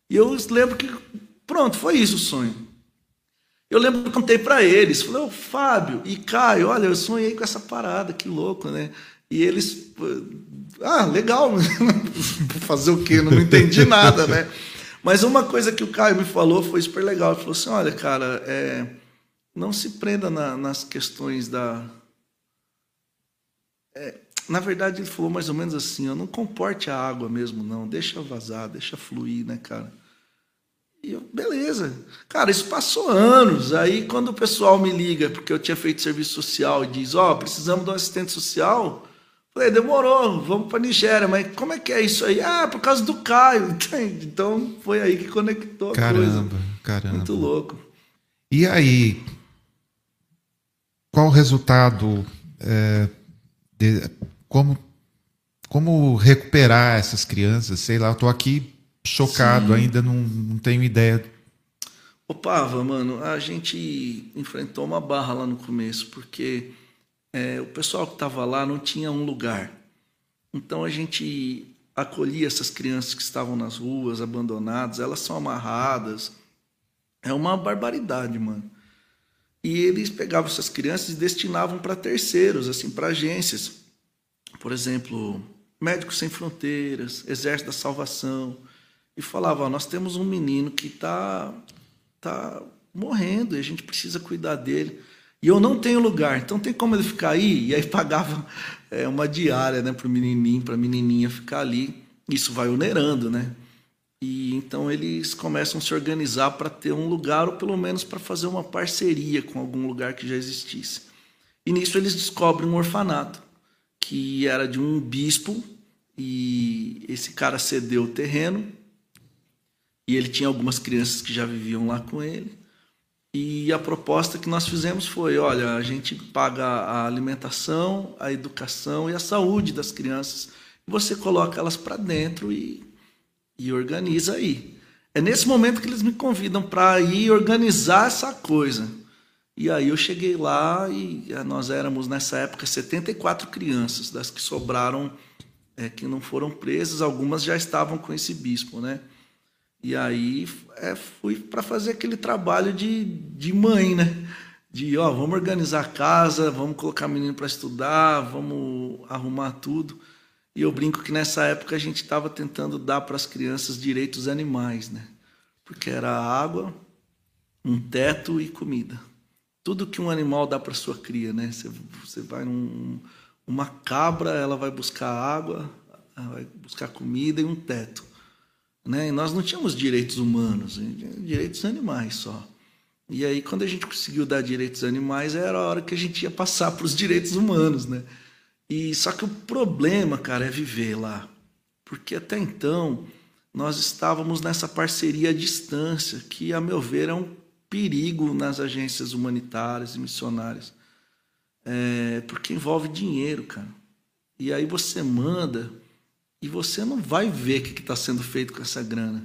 E eu lembro que, pronto, foi isso o sonho. Eu lembro que eu contei para eles, falei, ô Fábio e Caio, olha, eu sonhei com essa parada, que louco, né? E eles, ah, legal, fazer o quê? Não entendi nada, né? Mas uma coisa que o Caio me falou foi super legal. Ele falou assim: olha, cara, é, não se prenda na, nas questões da, é, na verdade, ele falou mais ou menos assim: ó, não comporte a água mesmo, não. Deixa vazar, deixa fluir, né, cara? E eu, beleza. Cara, isso passou anos. Aí, quando o pessoal me liga, porque eu tinha feito serviço social, e diz: Ó, oh, precisamos de um assistente social. Falei, demorou, vamos para Nigéria, mas como é que é isso aí? Ah, por causa do Caio. Então foi aí que conectou a caramba, coisa. Caramba, Muito louco. E aí, qual o resultado é, de, como, como recuperar essas crianças? Sei lá, eu tô aqui chocado, Sim. ainda não, não tenho ideia. Opava, mano, a gente enfrentou uma barra lá no começo, porque é, o pessoal que estava lá não tinha um lugar. Então a gente acolhia essas crianças que estavam nas ruas, abandonadas, elas são amarradas. É uma barbaridade, mano. E eles pegavam essas crianças e destinavam para terceiros, assim, para agências. Por exemplo, Médicos Sem Fronteiras, Exército da Salvação. E falava: nós temos um menino que está tá morrendo e a gente precisa cuidar dele. E eu não tenho lugar, então tem como ele ficar aí? E aí pagava é, uma diária né, para o menininho, para a menininha ficar ali. Isso vai onerando, né? E então eles começam a se organizar para ter um lugar, ou pelo menos para fazer uma parceria com algum lugar que já existisse. E nisso eles descobrem um orfanato, que era de um bispo, e esse cara cedeu o terreno, e ele tinha algumas crianças que já viviam lá com ele. E a proposta que nós fizemos foi: olha, a gente paga a alimentação, a educação e a saúde das crianças, você coloca elas para dentro e e organiza aí. É nesse momento que eles me convidam para ir organizar essa coisa. E aí eu cheguei lá e eh, nós éramos nessa época 74 crianças, das que sobraram, é, que não foram presas, algumas já estavam com esse bispo, né? E aí é, fui para fazer aquele trabalho de, de mãe, né? De, ó, vamos organizar a casa, vamos colocar menino para estudar, vamos arrumar tudo. E eu brinco que nessa época a gente estava tentando dar para as crianças direitos animais, né? Porque era água, um teto e comida. Tudo que um animal dá para sua cria, né? Você, você vai num uma cabra, ela vai buscar água, vai buscar comida e um teto. Né? E nós não tínhamos direitos humanos, direitos animais só. E aí, quando a gente conseguiu dar direitos animais, era a hora que a gente ia passar para os direitos humanos, né? E só que o problema, cara, é viver lá. Porque até então nós estávamos nessa parceria à distância, que a meu ver é um perigo nas agências humanitárias e missionárias. É, porque envolve dinheiro, cara. E aí você manda e você não vai ver o que está sendo feito com essa grana.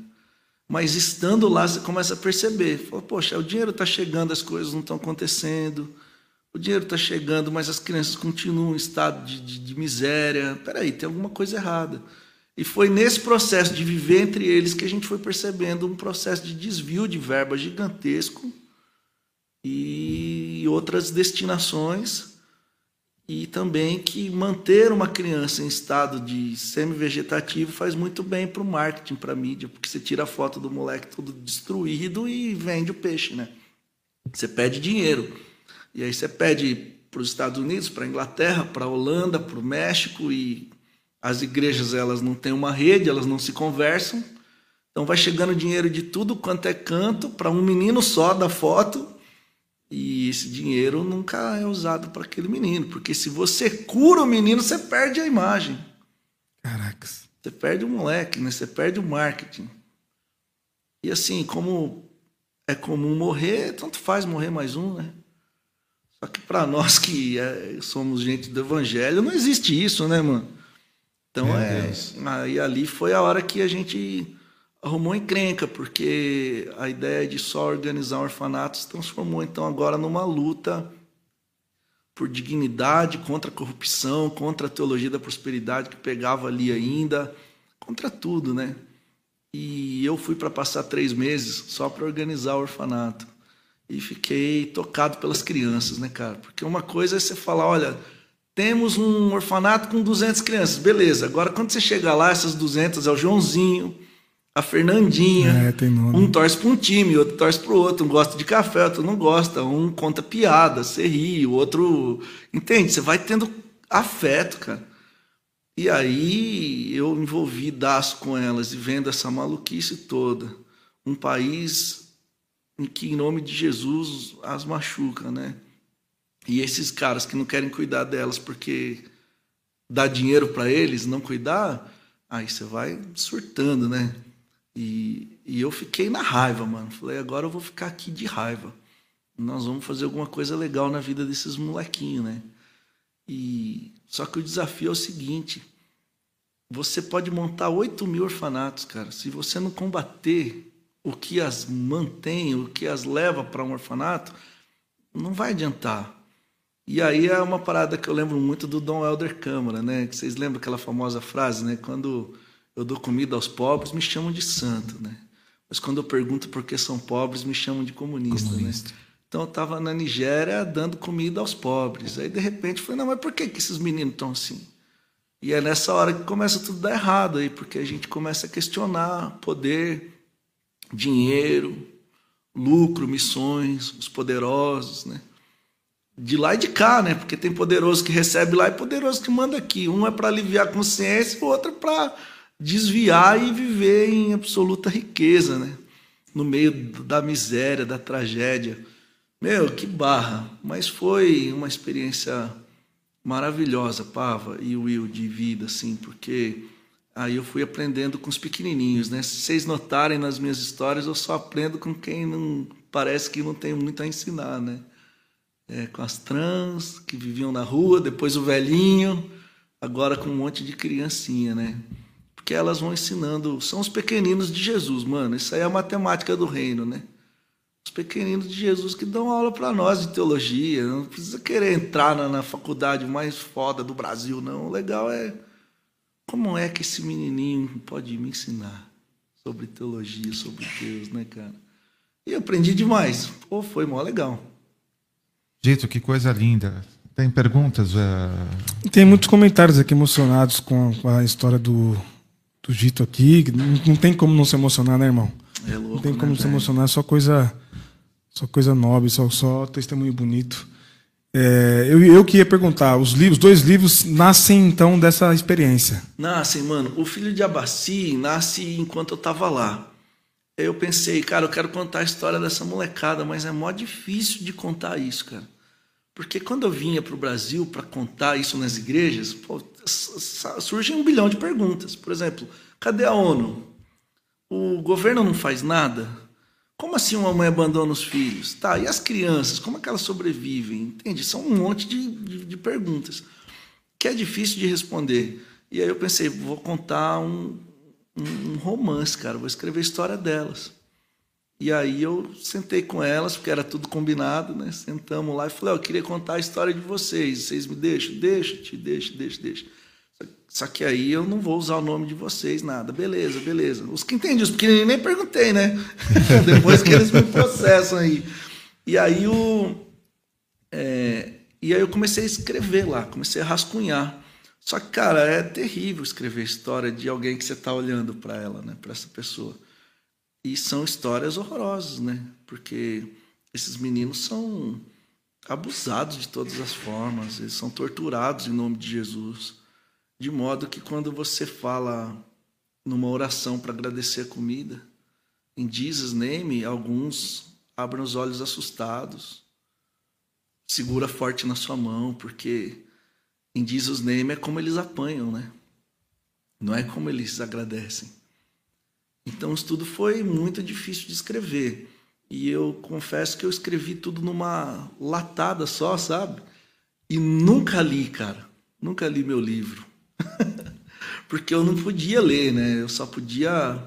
Mas estando lá, você começa a perceber. Fala, Poxa, o dinheiro está chegando, as coisas não estão acontecendo o dinheiro está chegando, mas as crianças continuam em estado de, de, de miséria. Peraí, tem alguma coisa errada. E foi nesse processo de viver entre eles que a gente foi percebendo um processo de desvio de verba gigantesco e outras destinações. E também que manter uma criança em estado de semi-vegetativo faz muito bem para o marketing, para a mídia, porque você tira a foto do moleque todo destruído e vende o peixe, né? Você pede dinheiro. E aí você pede para os Estados Unidos, para a Inglaterra, para a Holanda, para o México e as igrejas elas não têm uma rede, elas não se conversam. Então vai chegando dinheiro de tudo quanto é canto para um menino só da foto e esse dinheiro nunca é usado para aquele menino, porque se você cura o menino, você perde a imagem. Caracas. Você perde o moleque, né? Você perde o marketing. E assim, como é comum morrer, tanto faz morrer mais um, né? Só que para nós que é, somos gente do evangelho, não existe isso, né, mano? Então é, aí ali foi a hora que a gente arrumou encrenca, porque a ideia de só organizar um orfanato se transformou então agora numa luta por dignidade, contra a corrupção, contra a teologia da prosperidade que pegava ali ainda, contra tudo, né? E eu fui para passar três meses só para organizar o orfanato. E fiquei tocado pelas crianças, né, cara? Porque uma coisa é você falar, olha, temos um orfanato com 200 crianças, beleza. Agora, quando você chega lá, essas 200 é o Joãozinho, a Fernandinha. É, um torce para um time, outro torce para o outro. Um gosta de café, outro não gosta. Um conta piada, você ri, o outro. Entende? Você vai tendo afeto, cara. E aí eu envolvi daço com elas e vendo essa maluquice toda. Um país em que, em nome de Jesus, as machuca, né? E esses caras que não querem cuidar delas porque dá dinheiro para eles, não cuidar, aí você vai surtando, né? E, e eu fiquei na raiva, mano. Falei, agora eu vou ficar aqui de raiva. Nós vamos fazer alguma coisa legal na vida desses molequinhos, né? E só que o desafio é o seguinte: você pode montar 8 mil orfanatos, cara. Se você não combater o que as mantém, o que as leva para um orfanato, não vai adiantar. E aí é uma parada que eu lembro muito do Dom Helder Câmara, né? Que vocês lembram aquela famosa frase, né? Quando eu dou comida aos pobres, me chamam de santo, né? Mas quando eu pergunto por que são pobres, me chamam de comunista, né? comunista. né? Então eu estava na Nigéria dando comida aos pobres. Aí de repente eu falei, não, mas por que, que esses meninos estão assim? E é nessa hora que começa tudo a dar errado aí, porque a gente começa a questionar poder, dinheiro, lucro, missões, os poderosos, né? De lá e de cá, né? Porque tem poderoso que recebe lá e poderoso que manda aqui. Um é para aliviar a consciência, o outro é para desviar e viver em absoluta riqueza, né? No meio da miséria, da tragédia. Meu, que barra! Mas foi uma experiência maravilhosa, Pava e Will, de vida, assim, porque aí eu fui aprendendo com os pequenininhos, né? Se vocês notarem nas minhas histórias, eu só aprendo com quem não parece que não tem muito a ensinar, né? É, com as trans que viviam na rua, depois o velhinho, agora com um monte de criancinha, né? Porque elas vão ensinando. São os pequeninos de Jesus, mano. Isso aí é a matemática do reino, né? Os pequeninos de Jesus que dão aula para nós de teologia. Não precisa querer entrar na, na faculdade mais foda do Brasil, não. O legal é como é que esse menininho pode me ensinar sobre teologia, sobre Deus, né, cara? E aprendi demais. Pô, foi mó legal. Dito, que coisa linda. Tem perguntas? Uh... Tem muitos comentários aqui emocionados com a história do, do Gito aqui. Não, não, tem como não se emocionar, né, irmão? É louco, não tem como né, se emocionar, só coisa, só coisa nobre, só, só testemunho bonito. É, eu, eu que ia perguntar, os livros, dois livros nascem então dessa experiência? Nascem, mano. O Filho de Abaci nasce enquanto eu tava lá. Eu pensei, cara, eu quero contar a história dessa molecada, mas é mó difícil de contar isso, cara. Porque quando eu vinha para o Brasil para contar isso nas igrejas, pô, surge um bilhão de perguntas. Por exemplo, cadê a ONU? O governo não faz nada? Como assim uma mãe abandona os filhos? Tá, e as crianças? Como é que elas sobrevivem? Entende? São um monte de, de, de perguntas que é difícil de responder. E aí eu pensei, vou contar um, um, romance, cara, vou escrever a história delas. E aí eu sentei com elas, porque era tudo combinado, né? Sentamos lá e falei, oh, eu queria contar a história de vocês. Vocês me deixam? Deixa, te deixa, deixa, deixa. Só que aí eu não vou usar o nome de vocês, nada. Beleza, beleza. Os que entendem, os pequenininhos nem perguntei, né? Depois que eles me processam aí. E aí o... É, E aí eu comecei a escrever lá, comecei a rascunhar. Só que, cara, é terrível escrever história de alguém que você está olhando para ela, né? Para essa pessoa. E são histórias horrorosas, né? Porque esses meninos são abusados de todas as formas, eles são torturados em nome de Jesus. De modo que quando você fala numa oração para agradecer a comida, em Jesus' name, alguns abrem os olhos assustados, segura forte na sua mão, porque em Jesus' name é como eles apanham, né? Não é como eles agradecem. Então, isso tudo foi muito difícil de escrever. E eu confesso que eu escrevi tudo numa latada só, sabe? E nunca li, cara. Nunca li meu livro. Porque eu não podia ler, né? Eu só podia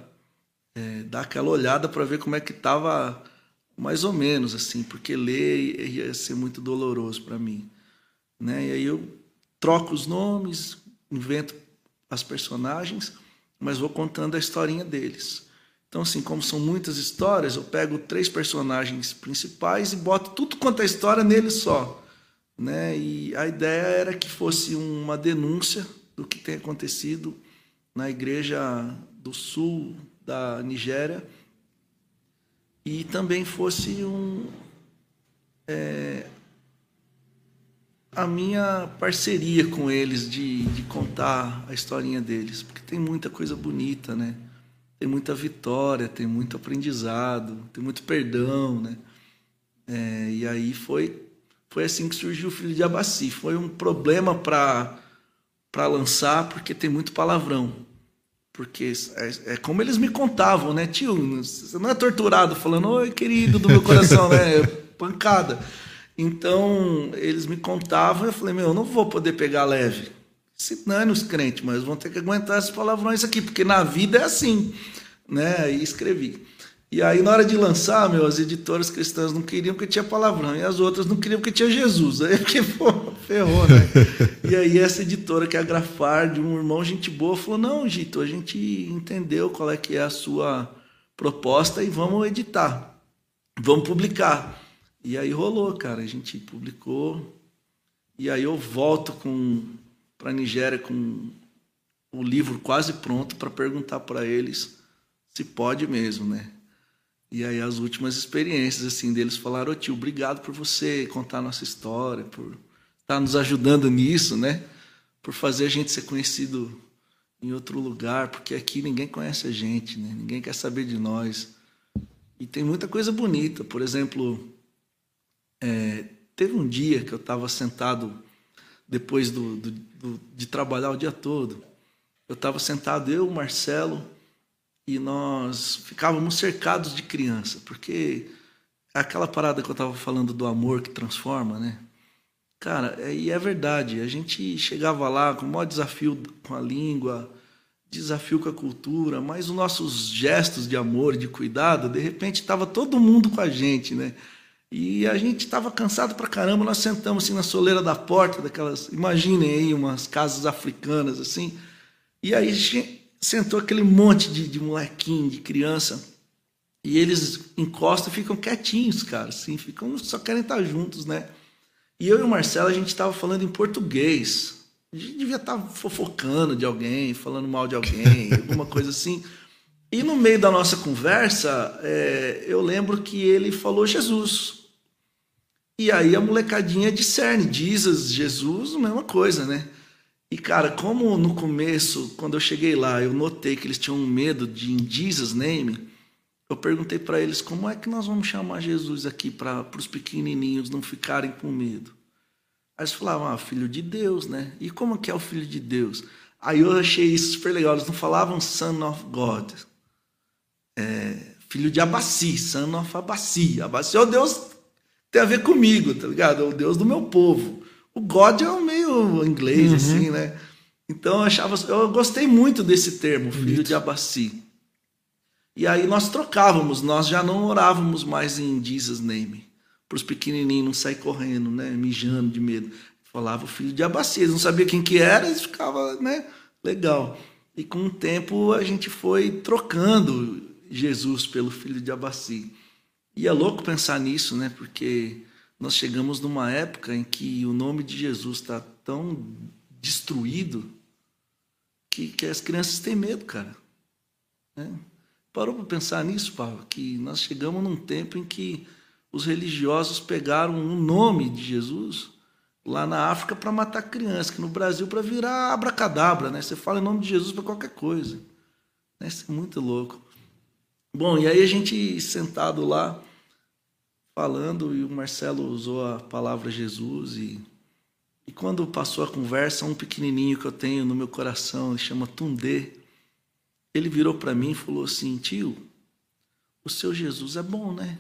é, dar aquela olhada para ver como é que estava mais ou menos assim, porque ler ia ser muito doloroso para mim, né? E aí eu troco os nomes, invento as personagens, mas vou contando a historinha deles. Então, assim, como são muitas histórias, eu pego três personagens principais e boto tudo quanto é história neles só. Né? E a ideia era que fosse uma denúncia do que tem acontecido na igreja do sul da Nigéria e também fosse um, é, a minha parceria com eles de, de contar a historinha deles, porque tem muita coisa bonita, né? Tem muita vitória, tem muito aprendizado, tem muito perdão, né? É, e aí foi foi assim que surgiu o Filho de Abaci. Foi um problema para para lançar porque tem muito palavrão. Porque é, é, como eles me contavam, né, tio? Você não é torturado falando, oi, querido do meu coração, né? Pancada. Então, eles me contavam, eu falei, meu, eu não vou poder pegar leve. Se dane os crentes, mas vão ter que aguentar esses palavrões aqui, porque na vida é assim, né? E escrevi. E aí, na hora de lançar, meu, as editoras cristãs não queriam porque tinha palavrão, e as outras não queriam porque tinha Jesus. Aí que pô, ferrou, né? e aí, essa editora, que é a Grafar, de um irmão gente boa, falou: não, Gito, a gente entendeu qual é que é a sua proposta e vamos editar, vamos publicar. E aí rolou, cara. A gente publicou. E aí eu volto com para Nigéria com o livro quase pronto para perguntar para eles se pode mesmo, né? E aí as últimas experiências assim deles falaram: oh, "Tio, obrigado por você contar a nossa história, por estar nos ajudando nisso, né? Por fazer a gente ser conhecido em outro lugar, porque aqui ninguém conhece a gente, né? Ninguém quer saber de nós. E tem muita coisa bonita, por exemplo, é, teve um dia que eu estava sentado, depois do, do, do, de trabalhar o dia todo, eu estava sentado, eu, o Marcelo, e nós ficávamos cercados de criança, porque aquela parada que eu estava falando do amor que transforma, né? Cara, é, e é verdade, a gente chegava lá com o maior desafio com a língua, desafio com a cultura, mas os nossos gestos de amor, de cuidado, de repente estava todo mundo com a gente, né? E a gente estava cansado pra caramba, nós sentamos assim na soleira da porta, daquelas, imaginem aí, umas casas africanas assim. E aí sentou aquele monte de, de molequinho, de criança, e eles encostam e ficam quietinhos, cara, assim, ficam, só querem estar juntos, né? E eu e o Marcelo, a gente estava falando em português. A gente devia estar tá fofocando de alguém, falando mal de alguém, alguma coisa assim. E no meio da nossa conversa, é, eu lembro que ele falou Jesus. E aí a molecadinha discerne, Jesus, Jesus, mesma coisa, né? E cara, como no começo, quando eu cheguei lá, eu notei que eles tinham medo de Jesus name, eu perguntei para eles como é que nós vamos chamar Jesus aqui para os pequenininhos não ficarem com medo. Aí eles falavam, ah, filho de Deus, né? E como que é o filho de Deus? Aí eu achei isso super legal. Eles não falavam son of God. É, filho de Abaci, son of Abaci. Abaci é o Deus tem a ver comigo, tá ligado? É o Deus do meu povo. O God é um meio inglês, uhum. assim, né? Então eu achava. Eu gostei muito desse termo, filho Bonito. de Abaci. E aí nós trocávamos, nós já não orávamos mais em Jesus name. Para os pequenininhos não sair correndo, né? Mijando de medo. Falava o filho de Abaci. Eles não sabiam quem que era, eles ficavam, né? Legal. E com o tempo a gente foi trocando Jesus pelo filho de Abaci. E é louco pensar nisso, né? Porque nós chegamos numa época em que o nome de Jesus está tão destruído que, que as crianças têm medo, cara. Né? Parou para pensar nisso, Paulo? Que nós chegamos num tempo em que os religiosos pegaram o nome de Jesus lá na África para matar criança, que no Brasil para virar abracadabra, né? Você fala em nome de Jesus para qualquer coisa. Né? Isso é muito louco. Bom, e aí a gente sentado lá falando e o Marcelo usou a palavra Jesus e e quando passou a conversa, um pequenininho que eu tenho no meu coração, ele chama Tundê, ele virou para mim e falou assim: "Tio, o seu Jesus é bom, né?"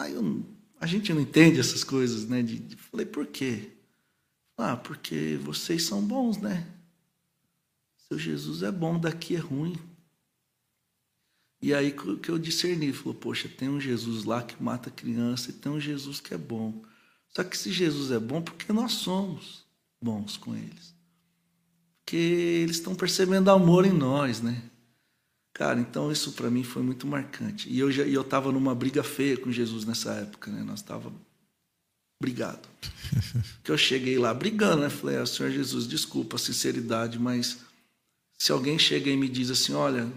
Aí eu, a gente não entende essas coisas, né? De, de, falei, por quê? Ah, porque vocês são bons, né? Seu Jesus é bom, daqui é ruim. E aí que eu discerni, falou, poxa, tem um Jesus lá que mata criança e tem um Jesus que é bom. Só que se Jesus é bom, porque nós somos bons com eles. Porque eles estão percebendo amor em nós, né? Cara, então isso para mim foi muito marcante. E eu já eu tava numa briga feia com Jesus nessa época, né? Nós tava brigado. que eu cheguei lá brigando, né? Falei: ah, "Senhor Jesus, desculpa a sinceridade, mas se alguém chega e me diz assim: "Olha,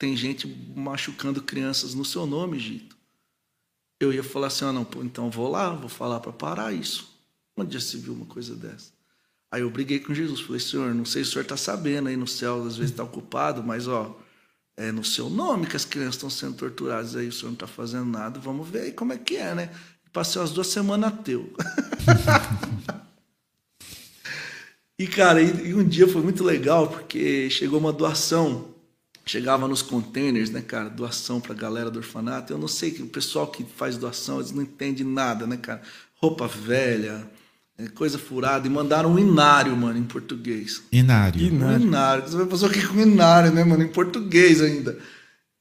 tem gente machucando crianças no seu nome, Gito". Eu ia falar assim: "Ah, não, pô, então vou lá, vou falar para parar isso". Onde já se viu uma coisa dessa? Aí eu briguei com Jesus, falei: "Senhor, não sei se o senhor está sabendo aí no céu, às vezes está ocupado, mas ó, é no seu nome que as crianças estão sendo torturadas, aí o senhor não está fazendo nada, vamos ver aí como é que é, né? Passei umas duas semanas ateu. e, cara, e, e, um dia foi muito legal, porque chegou uma doação, chegava nos containers, né, cara, doação para a galera do orfanato. Eu não sei, que o pessoal que faz doação, eles não entendem nada, né, cara? Roupa velha, é coisa furada, e mandaram um inário, mano, em português. Inário. Inário. inário. Você vai fazer o que com inário, né, mano? Em português ainda.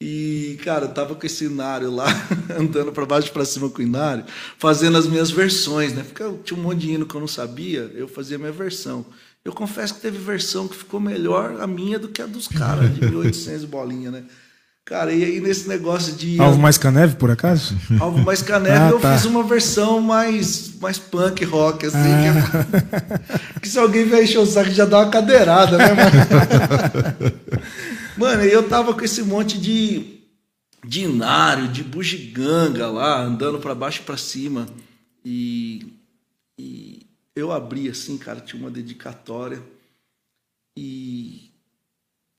E, cara, eu tava com esse inário lá, andando para baixo para cima com o inário, fazendo as minhas versões, né? Porque eu tinha um monte de hino que eu não sabia, eu fazia minha versão. Eu confesso que teve versão que ficou melhor a minha do que a dos caras, de 1800 bolinha, né? Cara, e aí nesse negócio de. Alvo mais caneve, por acaso? Alvo mais caneve, ah, eu tá. fiz uma versão mais, mais punk rock, assim. Ah. Que, que, se alguém vier encher o saco já dá uma cadeirada, né, mano? mano, eu tava com esse monte de, de inário, de bugiganga lá, andando para baixo e pra cima. E, e eu abri assim, cara, tinha uma dedicatória. E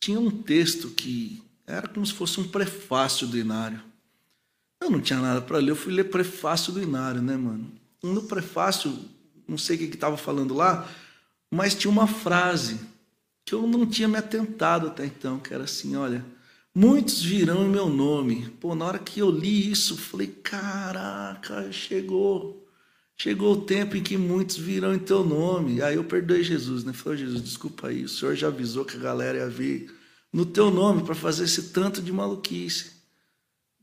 tinha um texto que era como se fosse um prefácio do Inário. Eu não tinha nada para ler, eu fui ler prefácio do Inário, né, mano? No prefácio, não sei o que estava falando lá, mas tinha uma frase que eu não tinha me atentado até então, que era assim, olha, muitos virão em meu nome. Pô, na hora que eu li isso, falei, caraca, chegou. Chegou o tempo em que muitos virão em teu nome. Aí eu perdoei Jesus, né? Falei, Jesus, desculpa aí, o senhor já avisou que a galera ia vir no teu nome para fazer esse tanto de maluquice.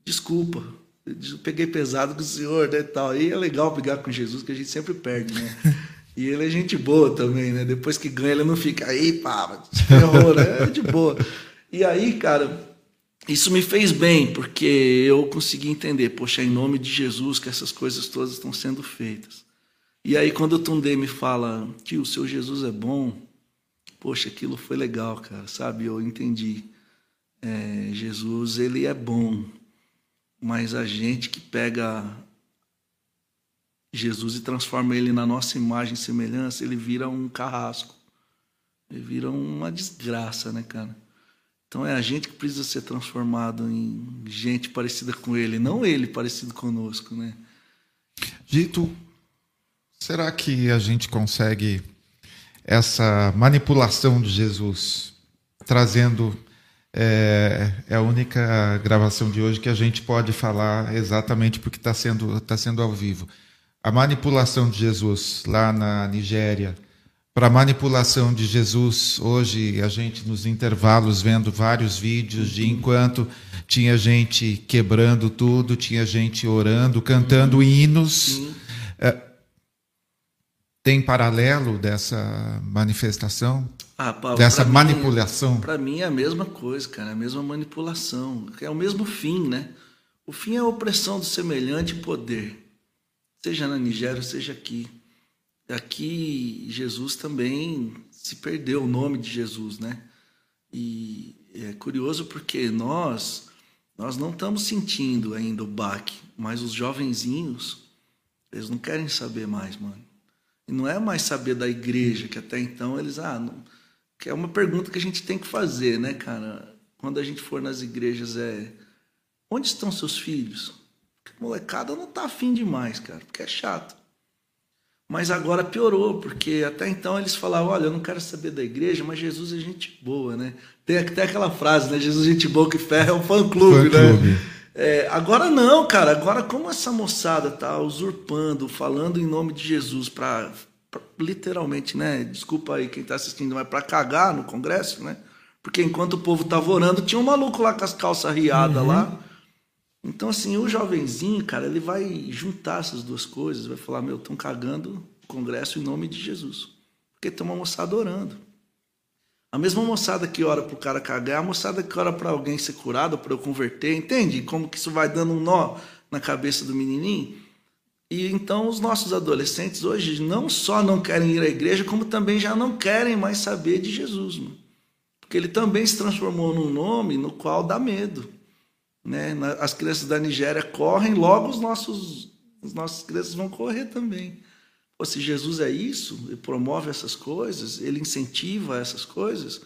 Desculpa, eu peguei pesado com o senhor, né, tal. E é legal brigar com Jesus, que a gente sempre perde, né? E ele é gente boa também, né? Depois que ganha, ele não fica aí, pá, ferrou, né? É de boa. E aí, cara, isso me fez bem, porque eu consegui entender, poxa, é em nome de Jesus que essas coisas todas estão sendo feitas. E aí, quando o Tundê me fala, tio, o seu Jesus é bom, poxa, aquilo foi legal, cara, sabe? Eu entendi. É, Jesus, ele é bom, mas a gente que pega Jesus e transforma ele na nossa imagem e semelhança, ele vira um carrasco. Ele vira uma desgraça, né, cara? Então é a gente que precisa ser transformado em gente parecida com ele, não ele parecido conosco, né? Dito, será que a gente consegue essa manipulação de Jesus, trazendo. É, é, a única gravação de hoje que a gente pode falar exatamente porque está sendo, tá sendo ao vivo. A manipulação de Jesus lá na Nigéria, para a manipulação de Jesus, hoje a gente nos intervalos vendo vários vídeos de enquanto tinha gente quebrando tudo, tinha gente orando, cantando hinos. É, tem paralelo dessa manifestação? Ah, Paulo, dessa manipulação? Para mim é a mesma coisa, cara, é a mesma manipulação. É o mesmo fim, né? O fim é a opressão do semelhante poder. seja na Nigéria, seja aqui. Aqui, Jesus também se perdeu o nome de Jesus, né? E é curioso porque nós, nós não estamos sentindo ainda o baque, mas os jovenzinhos, eles não querem saber mais, mano. E não é mais saber da igreja, que até então eles, ah, não, que é uma pergunta que a gente tem que fazer, né, cara? Quando a gente for nas igrejas é, onde estão seus filhos? Porque molecada não tá afim demais, cara, porque é chato. Mas agora piorou, porque até então eles falavam: olha, eu não quero saber da igreja, mas Jesus é gente boa, né? Tem até aquela frase, né? Jesus é gente boa que ferra é um fã-clube, fã né? É, agora não, cara. Agora, como essa moçada tá usurpando, falando em nome de Jesus para literalmente, né? Desculpa aí quem tá assistindo, mas para cagar no Congresso, né? Porque enquanto o povo tava orando, tinha um maluco lá com as calças riadas uhum. lá então, assim, o jovenzinho, cara, ele vai juntar essas duas coisas, vai falar: meu, estão cagando o Congresso em nome de Jesus. Porque tem uma moçada orando. A mesma moçada que ora para o cara cagar é a moçada que ora para alguém ser curado, para eu converter, entende? Como que isso vai dando um nó na cabeça do menininho? E então os nossos adolescentes hoje não só não querem ir à igreja, como também já não querem mais saber de Jesus, mano. Porque ele também se transformou num nome no qual dá medo. Né? As crianças da Nigéria correm, logo os nossos, os nossos crianças vão correr também. Pô, se Jesus é isso, ele promove essas coisas, ele incentiva essas coisas,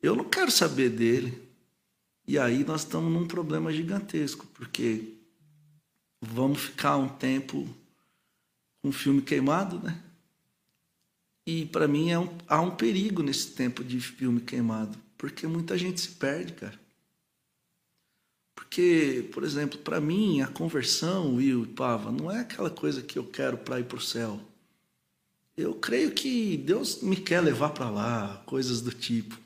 eu não quero saber dele. E aí nós estamos num problema gigantesco, porque vamos ficar um tempo com o filme queimado, né? E para mim é um, há um perigo nesse tempo de filme queimado, porque muita gente se perde, cara. Porque, por exemplo, para mim, a conversão, Will e Pava, não é aquela coisa que eu quero para ir para o céu. Eu creio que Deus me quer levar para lá, coisas do tipo.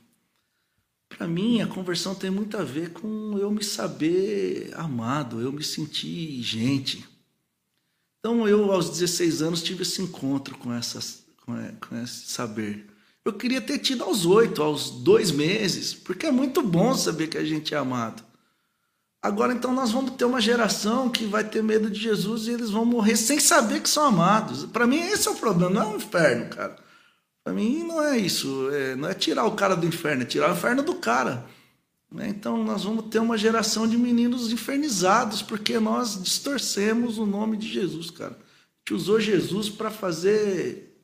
Para mim, a conversão tem muito a ver com eu me saber amado, eu me sentir gente. Então, eu, aos 16 anos, tive esse encontro com, essas, com esse saber. Eu queria ter tido aos oito, aos dois meses, porque é muito bom saber que a gente é amado. Agora, então, nós vamos ter uma geração que vai ter medo de Jesus e eles vão morrer sem saber que são amados. Para mim, esse é o problema, não é o inferno, cara. Para mim, não é isso. É, não é tirar o cara do inferno, é tirar o inferno do cara. Né? Então, nós vamos ter uma geração de meninos infernizados porque nós distorcemos o nome de Jesus, cara. Gente usou Jesus para fazer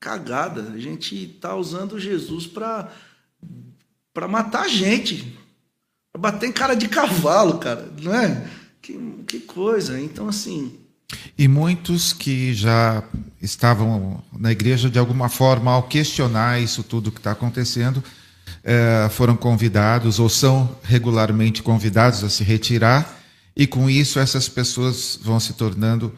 cagada. A gente está usando Jesus para matar a gente. Bater em cara de cavalo, cara, não é? Que, que coisa. Então, assim. E muitos que já estavam na igreja, de alguma forma, ao questionar isso tudo que está acontecendo, é, foram convidados ou são regularmente convidados a se retirar, e com isso essas pessoas vão se tornando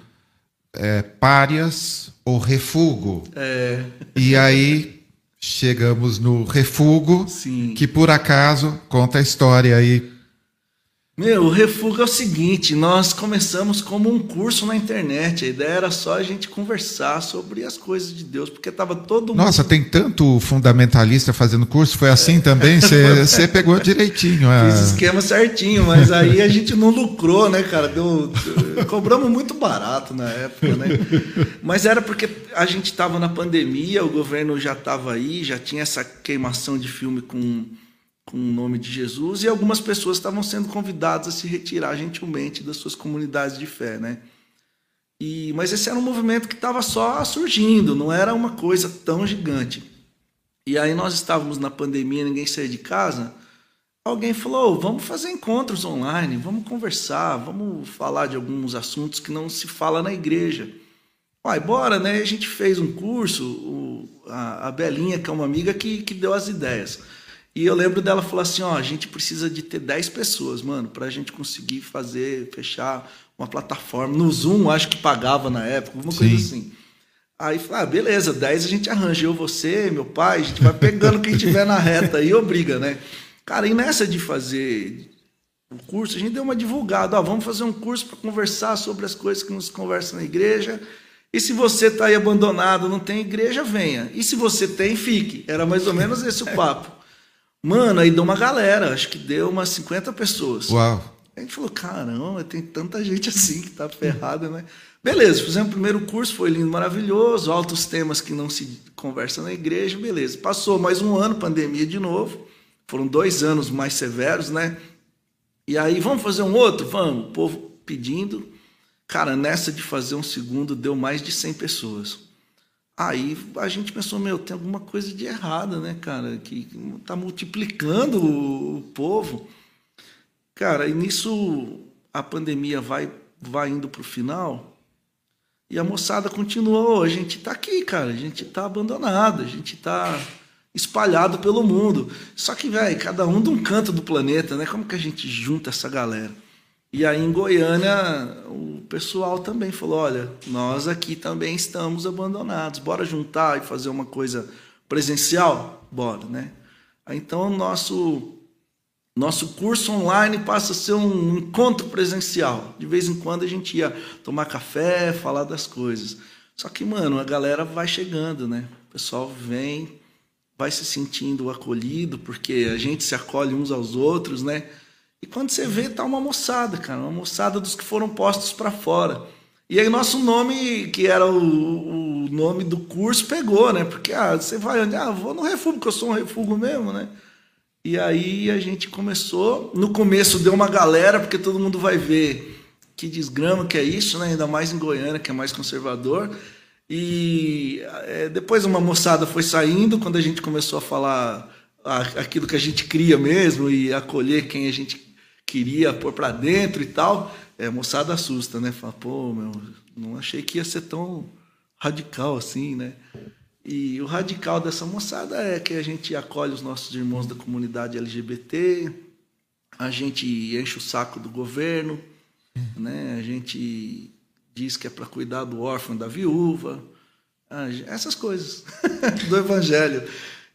é, párias ou refúgio. É. E aí chegamos no refúgio, que por acaso conta a história aí meu, o refúgio é o seguinte: nós começamos como um curso na internet. A ideia era só a gente conversar sobre as coisas de Deus, porque estava todo mundo. Nossa, tem tanto fundamentalista fazendo curso, foi assim é. também? Você pegou direitinho. É. Fiz esquema certinho, mas aí a gente não lucrou, né, cara? Deu, cobramos muito barato na época, né? Mas era porque a gente estava na pandemia, o governo já estava aí, já tinha essa queimação de filme com com o nome de Jesus e algumas pessoas estavam sendo convidadas a se retirar gentilmente das suas comunidades de fé, né? E, mas esse era um movimento que estava só surgindo, não era uma coisa tão gigante. E aí nós estávamos na pandemia, ninguém saía de casa. Alguém falou: vamos fazer encontros online, vamos conversar, vamos falar de alguns assuntos que não se fala na igreja. Vai, bora, né? A gente fez um curso, o, a, a Belinha, que é uma amiga, que, que deu as ideias. E eu lembro dela falar assim: ó, a gente precisa de ter 10 pessoas, mano, para a gente conseguir fazer, fechar uma plataforma. No Zoom, acho que pagava na época, alguma coisa assim. Aí falei, ah, beleza, 10 a gente arranja. Eu, você, meu pai, a gente vai pegando quem tiver na reta aí, obriga, né? Cara, e nessa de fazer o curso, a gente deu uma divulgada, ó, vamos fazer um curso para conversar sobre as coisas que nos conversam na igreja. E se você está aí abandonado, não tem igreja, venha. E se você tem, fique. Era mais ou menos esse o papo. Mano, aí deu uma galera, acho que deu umas 50 pessoas. Uau. A gente falou, caramba, tem tanta gente assim que tá ferrada, né? Beleza, fizemos o primeiro curso, foi lindo, maravilhoso, altos temas que não se conversa na igreja, beleza. Passou mais um ano, pandemia de novo, foram dois anos mais severos, né? E aí, vamos fazer um outro? Vamos, o povo pedindo. Cara, nessa de fazer um segundo, deu mais de 100 pessoas. Aí a gente pensou, meu, tem alguma coisa de errada, né, cara? Que tá multiplicando o, povo. Cara, e nisso a pandemia vai, vai indo para o final e a moçada continuou. A gente está aqui, cara. A gente está abandonado. A gente está espalhado pelo mundo. Só que, velho, cada um de um canto do planeta, né? Como que a gente junta essa galera? E aí em Goiânia, pessoal também falou: olha, nós aqui também estamos abandonados. Bora juntar e fazer uma coisa presencial? Bora, né? Então, nosso nosso curso online passa a ser um encontro presencial. De vez em quando a gente ia tomar café, falar das coisas. Só que, mano, a galera vai chegando, né? O pessoal vem, vai se sentindo acolhido, porque a gente se acolhe uns aos outros, né? E quando você vê, tá uma moçada, cara, uma moçada dos que foram postos para fora. E aí nosso nome, que era o, o, nome do curso, pegou, né? Porque ah, você vai? Ah, vou no refúgio, porque eu sou um refúgio mesmo, né? E aí a gente começou. No começo deu uma galera, porque todo mundo vai ver que desgrama que é isso, né? Ainda mais em Goiânia, que é mais conservador. E é, depois uma moçada foi saindo, quando a gente começou a falar aquilo que a gente cria mesmo e acolher quem a gente queria pôr para dentro e tal. É, moçada assusta, né? Fala, pô, meu, não achei que ia ser tão radical assim, né? E o radical dessa moçada é que a gente acolhe os nossos irmãos da comunidade LGBT, a gente enche o saco do governo, né? a gente diz que é para cuidar do órfão da viúva, essas coisas do evangelho.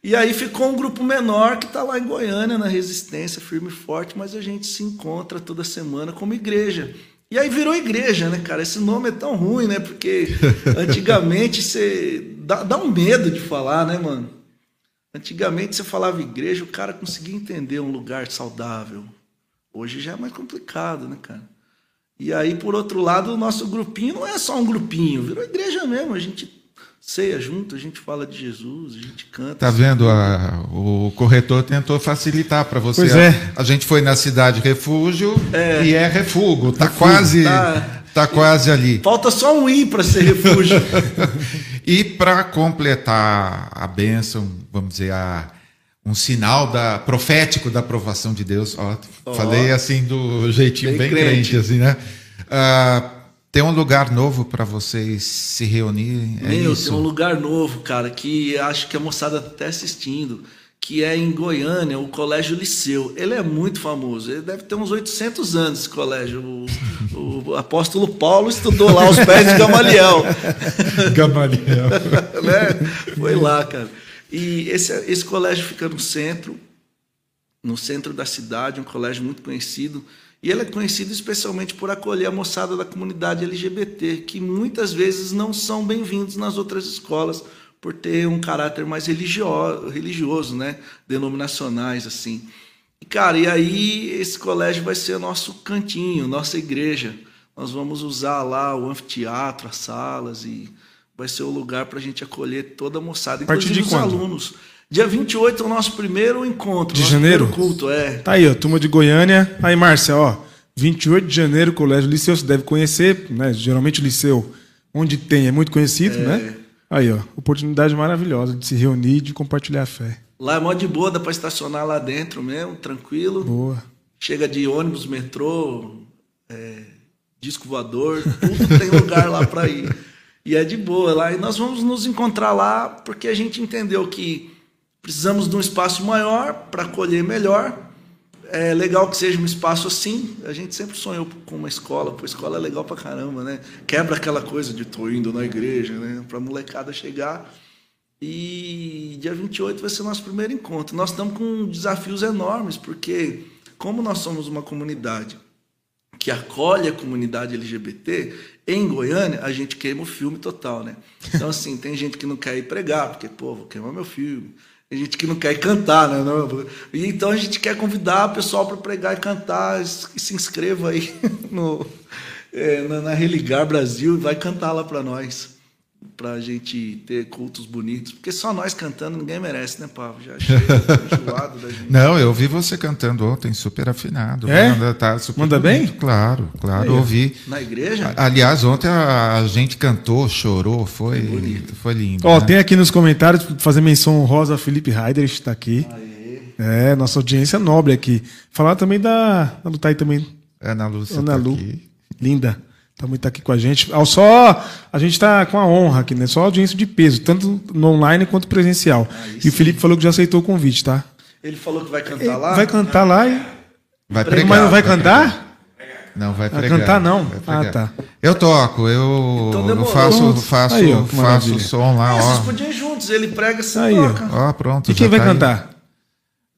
E aí ficou um grupo menor que está lá em Goiânia, na resistência, firme e forte, mas a gente se encontra toda semana como igreja. E aí virou igreja, né, cara? Esse nome é tão ruim, né? Porque antigamente você. Dá, dá um medo de falar, né, mano? Antigamente você falava igreja, o cara conseguia entender um lugar saudável. Hoje já é mais complicado, né, cara? E aí, por outro lado, o nosso grupinho não é só um grupinho, virou igreja mesmo. A gente ceia junto, a gente fala de Jesus, a gente canta. Tá vendo? A, o corretor tentou facilitar para você. Pois é. A, a, gente foi na cidade refúgio é. e é refúgio. Tá refúgio, quase. Tá, tá quase ali. Falta só um i para ser refúgio. e para completar a bênção, vamos dizer, a, um sinal da profético da aprovação de Deus. Ó, oh. Falei assim do jeitinho bem, bem crente. crente, assim, né? Uh, tem um lugar novo para vocês se reunirem? É Meu, isso? tem um lugar novo, cara, que acho que a moçada está até assistindo, que é em Goiânia, o Colégio Liceu. Ele é muito famoso, ele deve ter uns 800 anos esse colégio. O, o apóstolo Paulo estudou lá aos pés de Gamaliel. Gamaliel. né? Foi lá, cara. E esse, esse colégio fica no centro, no centro da cidade, um colégio muito conhecido. E ele é conhecido especialmente por acolher a moçada da comunidade LGBT, que muitas vezes não são bem-vindos nas outras escolas por ter um caráter mais religioso, religioso, né, denominacionais assim. E cara, e aí esse colégio vai ser nosso cantinho, nossa igreja. Nós vamos usar lá o anfiteatro, as salas e vai ser o lugar para a gente acolher toda a moçada, inclusive os quando? alunos. Dia 28 é o nosso primeiro encontro. De janeiro? culto, é. Tá aí, ó, turma de Goiânia. Aí, Márcia, ó. 28 de janeiro, Colégio Liceu, você deve conhecer, né? Geralmente o Liceu, onde tem, é muito conhecido, é. né? Aí, ó, oportunidade maravilhosa de se reunir e de compartilhar a fé. Lá é mó de boa, dá para estacionar lá dentro mesmo, tranquilo. Boa. Chega de ônibus, metrô, é, disco voador, tudo tem lugar lá para ir. E é de boa lá. E nós vamos nos encontrar lá porque a gente entendeu que Precisamos de um espaço maior para acolher melhor. É legal que seja um espaço assim. A gente sempre sonhou com uma escola, porque escola é legal para caramba, né? Quebra aquela coisa de tô indo na igreja, né? Para molecada chegar. E dia 28 vai ser nosso primeiro encontro. Nós estamos com desafios enormes, porque como nós somos uma comunidade que acolhe a comunidade LGBT, em Goiânia, a gente queima o filme total, né? Então, assim, tem gente que não quer ir pregar, porque, pô, vou queimar meu filme. Tem gente que não quer cantar, né? E então a gente quer convidar o pessoal para pregar e cantar. E se inscreva aí no. é, na, na Religar Brasil e vai cantar lá para nós. Pra gente ter cultos bonitos. Porque só nós cantando ninguém merece, né, Pablo? Já chega enjoado da gente. Não, eu ouvi você cantando ontem, super afinado. É? Manda, tá super Manda bem? Claro, claro, Aí, ouvi. Na igreja? A- Aliás, ontem a, a gente cantou, chorou, foi, Bonito. foi lindo. Ó, né? tem aqui nos comentários, fazer menção honrosa a Felipe Heider, está aqui. É, nossa audiência nobre aqui. Falar também da. Da Lutai aí também. Ana Lúcia Ana tá Lu. Linda. Também tá aqui com a gente. Só, a gente tá com a honra aqui, né? Só audiência de peso, tanto no online quanto presencial. e o Felipe falou que já aceitou o convite, tá? Ele falou que vai cantar lá? Vai cantar lá e. Vai Mas pregar. não vai pregar. cantar? Não, vai Vai pregar. cantar, não? vai pregar. Ah, tá. Eu toco, eu, Então eu faço, faço, Aí, ó, faço som lá, Ah, vocês ó. podiam ir juntos, ele prega, você Aí, ó. toca. Ó, pronto. E quem vai tá cantar?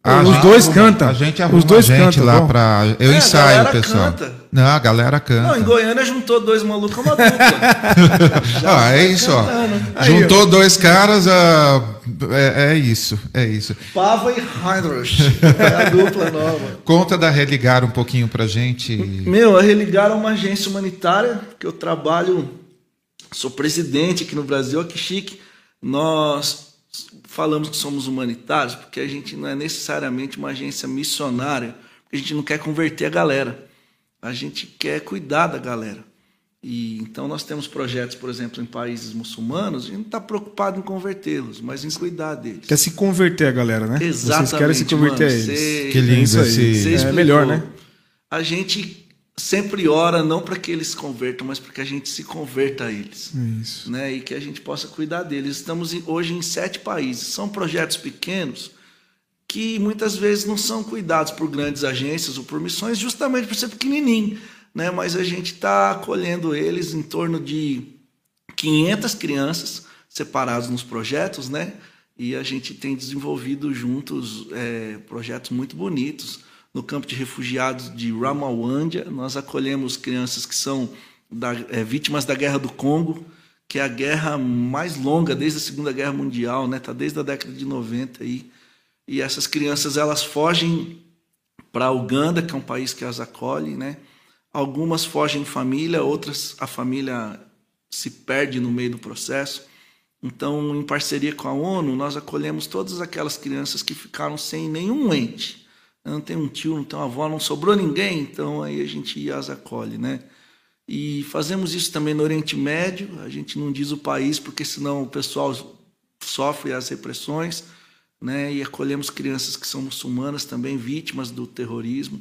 Ah, Os dois arruma- cantam. A gente arruma Os dois gente cantam, lá bom. pra. Eu É, ensaio, pessoal. canta. Não, a galera canta. Não, em Goiânia juntou dois malucos, é uma dupla. Ah, é isso, ó. Aí, Juntou dois caras, ah, é, é isso, é isso. Pava e Heinrich. É a dupla nova. Conta da Religar um pouquinho pra gente. Meu, a Religar é uma agência humanitária que eu trabalho, sou presidente aqui no Brasil, que chique. Nós falamos que somos humanitários porque a gente não é necessariamente uma agência missionária, porque a gente não quer converter a galera. A gente quer cuidar da galera. E então nós temos projetos, por exemplo, em países muçulmanos, a gente não está preocupado em convertê-los, mas em cuidar deles. Quer se converter a galera, né? Exatamente. Vocês querem se converter mano. a eles. Cê- Que lindo isso aí. esse- É melhor, né? A gente sempre ora não para que eles se convertam, mas para que a gente se converta a eles. Isso. Né? E que a gente possa cuidar deles. Estamos em- hoje em sete países. São projetos pequenos que muitas vezes não são cuidados por grandes agências ou por missões, justamente por ser pequenininho. Né? Mas a gente está acolhendo eles em torno de 500 crianças separadas nos projetos, né? E a gente tem desenvolvido juntos é, projetos muito bonitos. No campo de refugiados de Ramawândia, nós acolhemos crianças que são da- é, vítimas da Guerra do Congo, que é a guerra mais longa desde a Segunda Guerra Mundial, né? Tá desde a década de 90 aí. E essas crianças elas fogem para Uganda, que é um país que as acolhe, né? Algumas fogem em família, outras a família se perde no meio do processo. Então, em parceria com a ONU, nós acolhemos todas aquelas crianças que ficaram sem nenhum ente. Não tem um tio, não tem uma avó, não sobrou ninguém, então aí a gente as acolhe, né? E fazemos isso também no Oriente Médio, a gente não diz o país, porque senão o pessoal sofre as repressões, né? E acolhemos crianças que são muçulmanas também, vítimas do terrorismo.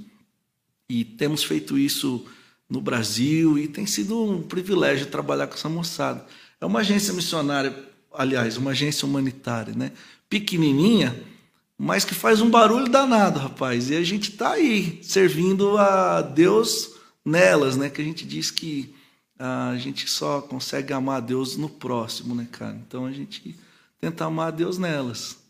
E temos feito isso no Brasil e tem sido um privilégio trabalhar com essa moçada. É uma agência missionária, aliás, uma agência humanitária, né? Pequenininha, mas que faz um barulho danado, rapaz. E a gente está aí servindo a Deus nelas, né? Que a gente diz que a gente só consegue amar a Deus no próximo, né, cara? Então a gente tenta amar a Deus nelas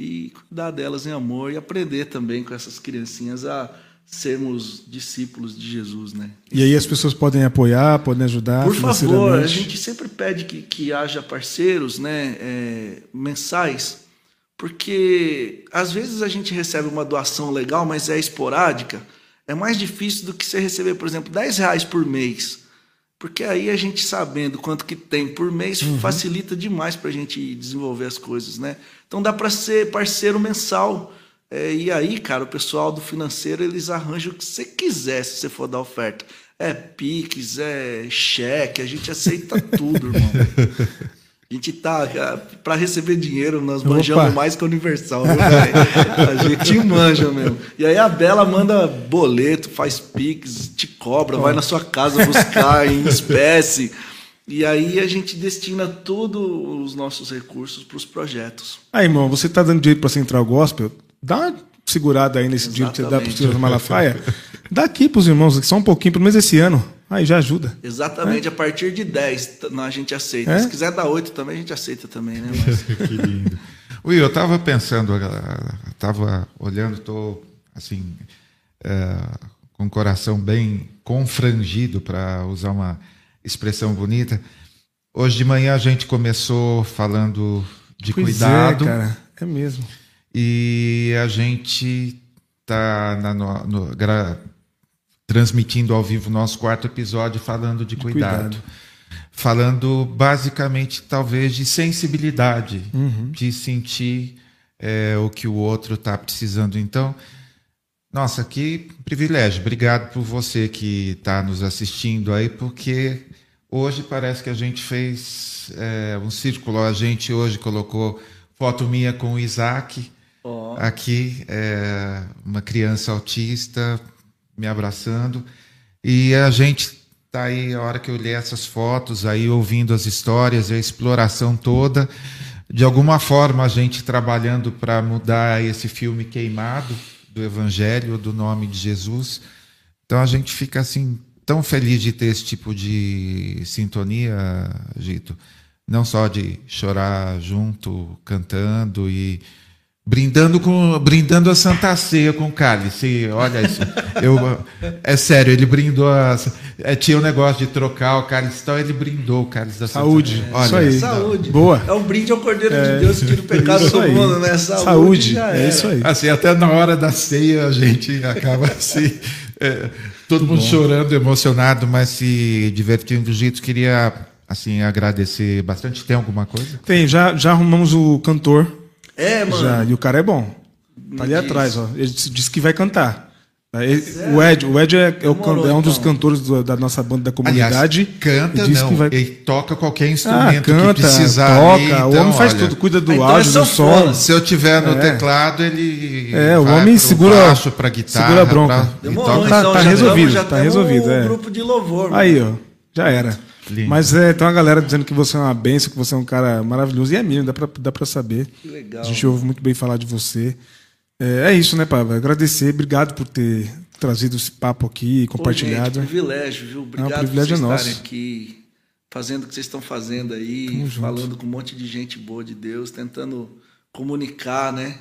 e cuidar delas em amor e aprender também com essas criancinhas a sermos discípulos de Jesus, né? E aí as pessoas podem apoiar, podem ajudar Por favor, a gente sempre pede que, que haja parceiros né, é, mensais, porque às vezes a gente recebe uma doação legal, mas é esporádica. É mais difícil do que você receber, por exemplo, 10 reais por mês. Porque aí a gente sabendo quanto que tem por mês facilita demais para a gente desenvolver as coisas, né? Então dá para ser parceiro mensal. É, e aí, cara, o pessoal do financeiro eles arranjam o que você quiser se você for dar oferta. É Pix, é cheque, a gente aceita tudo, irmão. A gente tá. Para receber dinheiro, nós Opa. manjamos mais que a Universal, viu, velho? A gente manja mesmo. E aí a Bela manda boleto, faz Pix, te cobra, vai na sua casa buscar em espécie. E aí a gente destina todos os nossos recursos para os projetos. Aí, irmão, você tá dando dinheiro pra Central Gospel? Dá uma segurada aí nesse dinheiro que você dá Exatamente. Senhor Malafaia. Dá aqui pros irmãos, só um pouquinho, pelo menos esse ano. Aí já ajuda. Exatamente, a partir de 10 t- a gente aceita. É? Se quiser dar 8 também, a gente aceita também, né? Mas... Que lindo. Will, eu estava pensando, estava olhando, estou assim, é, com o coração bem confrangido, para usar uma expressão bonita. Hoje de manhã a gente começou falando de Pois cuidado é, cara. É mesmo. e a gente está transmitindo ao vivo nosso quarto episódio falando de, cuidado. cuidado. Falando basicamente, talvez, de sensibilidade, de sentir é, o que o outro está precisando. Então, nossa, que privilégio. Obrigado por você que está nos assistindo aí, porque hoje parece que a gente fez é, um círculo. A gente hoje colocou foto minha com o Isaac Ó. aqui, é, uma criança autista me abraçando. E a gente tá aí, a hora que eu olhei essas fotos, aí ouvindo as histórias, a exploração toda, de alguma forma a gente trabalhando para mudar esse filme queimado do Evangelho, do nome de Jesus. Então a gente fica assim tão feliz de ter esse tipo de sintonia, Gito. Não só de chorar junto, cantando e brindando com brindando a Santa Ceia com cálice. Olha isso. Eu, é sério, ele brindou a, é, tinha um negócio de trocar o cálice, então ele brindou o cálice da Santa Saúde. Ceia. Isso aí. Saúde. Boa. É um brinde ao Cordeiro de Deus que tira o pecado do mundo, né? Saúde. Saúde. É isso aí. Assim, até na hora da ceia a gente acaba assim, é, todo mundo chorando, emocionado, mas se divertindo do jeito. Queria assim agradecer bastante. Tem alguma coisa? Tem, já, já arrumamos o cantor. É, mano. Já, e o cara é bom. Tá ali Me atrás, diz. ó. Ele disse que vai cantar. Ele- o Ed, o Ed é, é o Demorou, é um dos então. cantores do- da nossa banda da Aliás, comunidade. canta e disse não, vai- ele toca qualquer Ah, instrumento canta, que precisar. toca. ali, o então, homem faz olha, tudo, cuida do Então é áudio, do som. Se eu tiver no É. teclado, ele É, o vai homem pro segura- baixo, pra guitarra, segura a bronca. pra- e Demorou, toca- Tá- então. tá já resolvido, tá resolvido, um é. grupo de louvor. Aí, ó. Já era. Lindo. Mas é, tem uma galera dizendo que você é uma benção, que você é um cara maravilhoso. E é mesmo, dá pra, dá pra saber. Que legal. A gente ouve muito bem falar de você. É, é isso, né, Pablo? Agradecer, obrigado por ter trazido esse papo aqui, Pô, compartilhado. gente, privilégio, viu? Obrigado privilégio por é vocês nosso. estarem aqui, fazendo o que vocês estão fazendo aí, Tamo junto. falando com um monte de gente boa de Deus, tentando comunicar, né?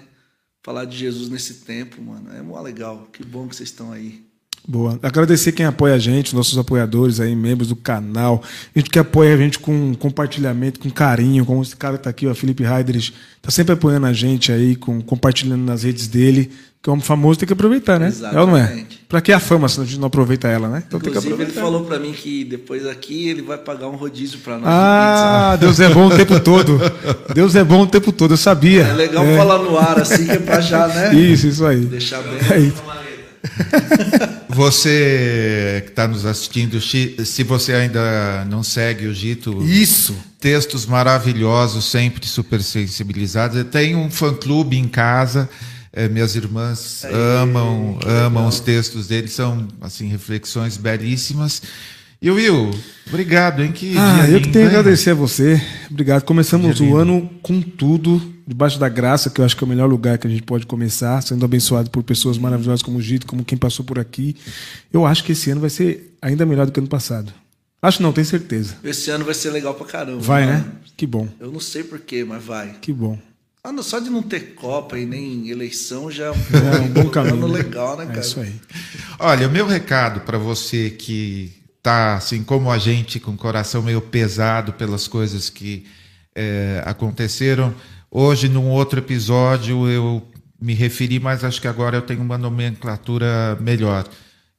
Falar de Jesus nesse tempo, mano. É mó legal. Que bom que vocês estão aí. Boa. Agradecer quem apoia a gente, nossos apoiadores aí, membros do canal. gente que apoia a gente com compartilhamento, com carinho, como esse cara tá aqui, ó, Felipe Heidrich, tá sempre apoiando a gente aí, com, compartilhando nas redes dele. Que é um famoso, tem que aproveitar, né? É ou não é? Exatamente. Pra que a fama se a gente não aproveita ela, né? Então tem que Inclusive, ele aproveitar. falou pra mim que depois aqui ele vai pagar um rodízio pra nós Ah, Deus é bom o tempo todo. Deus é bom o tempo todo, eu sabia. É legal falar no ar assim, que é pra já, né? Isso, isso aí. Deixar bem. Aí. Você que está nos assistindo, se você ainda não segue o Gito, Isso. textos maravilhosos, sempre super sensibilizados. Tem um fã-clube em casa. eh, minhas irmãs amam, amam os textos dele, são assim reflexões belíssimas. E Will, obrigado, hein? Que Ah, dia eu que tenho a hein? agradecer a você. Obrigado. Começamos Dia o lindo. ano com tudo, debaixo da graça, que eu acho que é o melhor lugar que a gente pode começar, sendo abençoado por pessoas maravilhosas como o Gito, como quem passou por aqui. Eu acho que esse ano vai ser ainda melhor do que ano passado. Acho não, tenho certeza. Esse ano vai ser legal pra caramba. Vai, mano. né? Que bom, Eu não sei porquê, mas vai. que bom. Ah, não, só de não ter Copa e nem eleição já É um bom caminho. ano né? legal, né, cara? É isso aí. Olha, o meu recado para você que tá assim como a gente com o coração meio pesado pelas coisas que eh, aconteceram hoje num outro episódio eu me referi, mas acho que agora eu tenho uma nomenclatura melhor.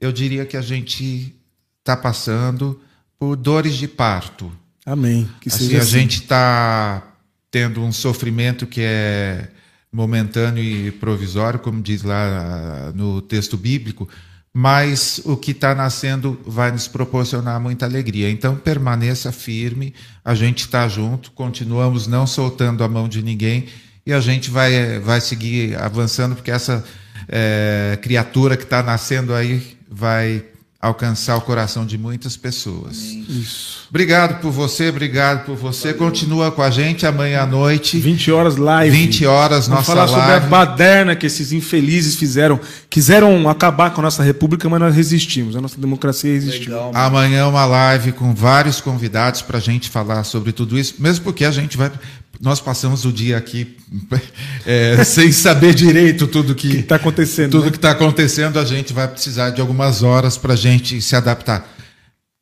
Eu diria que a gente está passando por dores de parto. Amém. Que Assim, seja a assim. gente está tendo um sofrimento que é momentâneo e provisório, como diz lá ah, no texto bíblico, mas o que está nascendo vai nos proporcionar muita alegria. Então, permaneça firme, a gente está junto, continuamos não soltando a mão de ninguém e a gente vai, vai seguir avançando, porque essa eh, criatura que está nascendo aí vai alcançar o coração de muitas pessoas. Isso. Obrigado por você, obrigado por você. Continua com a gente amanhã à noite, 20 horas live. 20 horas, Vamos nossa falar sobre a baderna que esses infelizes fizeram. Quiseram acabar com a nossa república, mas nós resistimos. A nossa democracia resistiu. Legal. Amanhã uma live com vários convidados para a gente falar sobre tudo isso, mesmo porque a gente vai. Nós passamos o dia aqui é, sem saber direito tudo O que que está acontecendo? tudo né? que está acontecendo. A gente vai precisar de algumas horas para a gente se adaptar.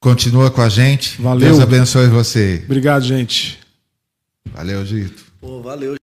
Continua com a gente. Valeu. Deus abençoe você. Obrigado, gente. Valeu, Gito. Pô, valeu.